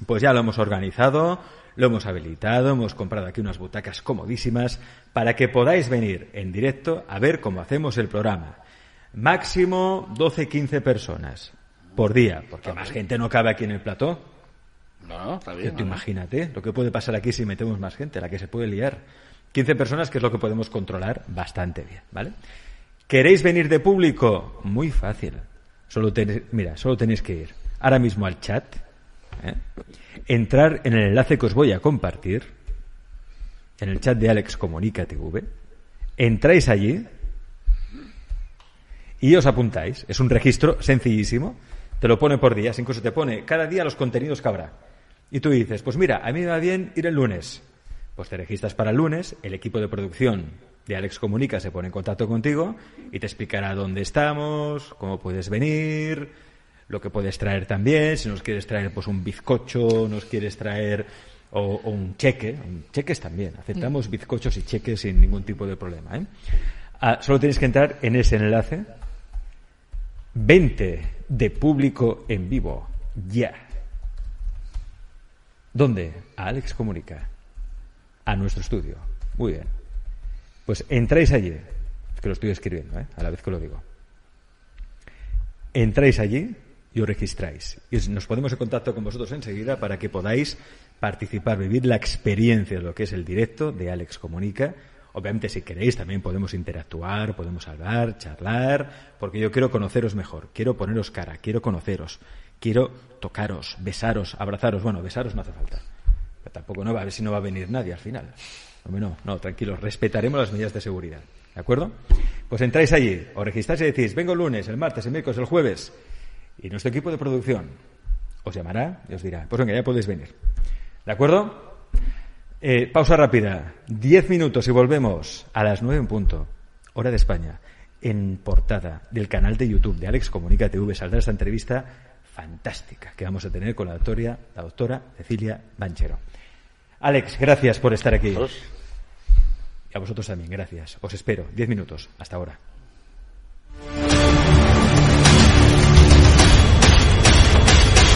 Pues ya lo hemos organizado, lo hemos habilitado, hemos comprado aquí unas butacas comodísimas para que podáis venir en directo a ver cómo hacemos el programa. Máximo 12-15 personas por día, porque más gente no cabe aquí en el plató. No, no, está bien. tú ¿no? imagínate lo que puede pasar aquí si metemos más gente, la que se puede liar. 15 personas, que es lo que podemos controlar bastante bien, ¿vale? ¿Queréis venir de público? Muy fácil. Solo tenéis, mira, solo tenéis que ir ahora mismo al chat, ¿eh? entrar en el enlace que os voy a compartir, en el chat de Alex Comunica TV, entráis allí y os apuntáis. Es un registro sencillísimo. Te lo pone por días, incluso te pone cada día los contenidos que habrá. Y tú dices, pues mira, a mí me va bien ir el lunes. Pues te registras para el lunes, el equipo de producción de Alex Comunica se pone en contacto contigo y te explicará dónde estamos, cómo puedes venir, lo que puedes traer también, si nos quieres traer pues un bizcocho, nos quieres traer o, o un cheque, un- cheques también, aceptamos bizcochos y cheques sin ningún tipo de problema. ¿eh? Ah, solo tienes que entrar en ese enlace 20 de público en vivo. Ya. ¿Dónde? A Alex Comunica. A nuestro estudio. Muy bien. Pues entráis allí. Es que lo estoy escribiendo, ¿eh? a la vez que lo digo. Entráis allí y os registráis. Y os- nos ponemos en contacto con vosotros enseguida para que podáis participar, vivir la experiencia de lo que es el directo de Alex Comunica. Obviamente, si queréis, también podemos interactuar, podemos hablar, charlar, porque yo quiero conoceros mejor, quiero poneros cara, quiero conoceros, quiero tocaros, besaros, abrazaros. Bueno, besaros no hace falta. Pero tampoco no va a ver si no va a venir nadie al final. No, no, tranquilos, respetaremos las medidas de seguridad. ¿De acuerdo? Pues entráis allí, os registráis y decís, vengo el lunes, el martes, el miércoles, el jueves. Y nuestro equipo de producción os llamará y os dirá, pues venga, ya podéis venir. ¿De acuerdo? Eh, pausa rápida, diez minutos y volvemos a las nueve en punto, hora de España, en portada del canal de YouTube de Alex Comunica TV saldrá esta entrevista fantástica que vamos a tener con la doctora, la doctora Cecilia Banchero. Alex, gracias por estar aquí. Y a vosotros también, gracias. Os espero. Diez minutos. Hasta ahora.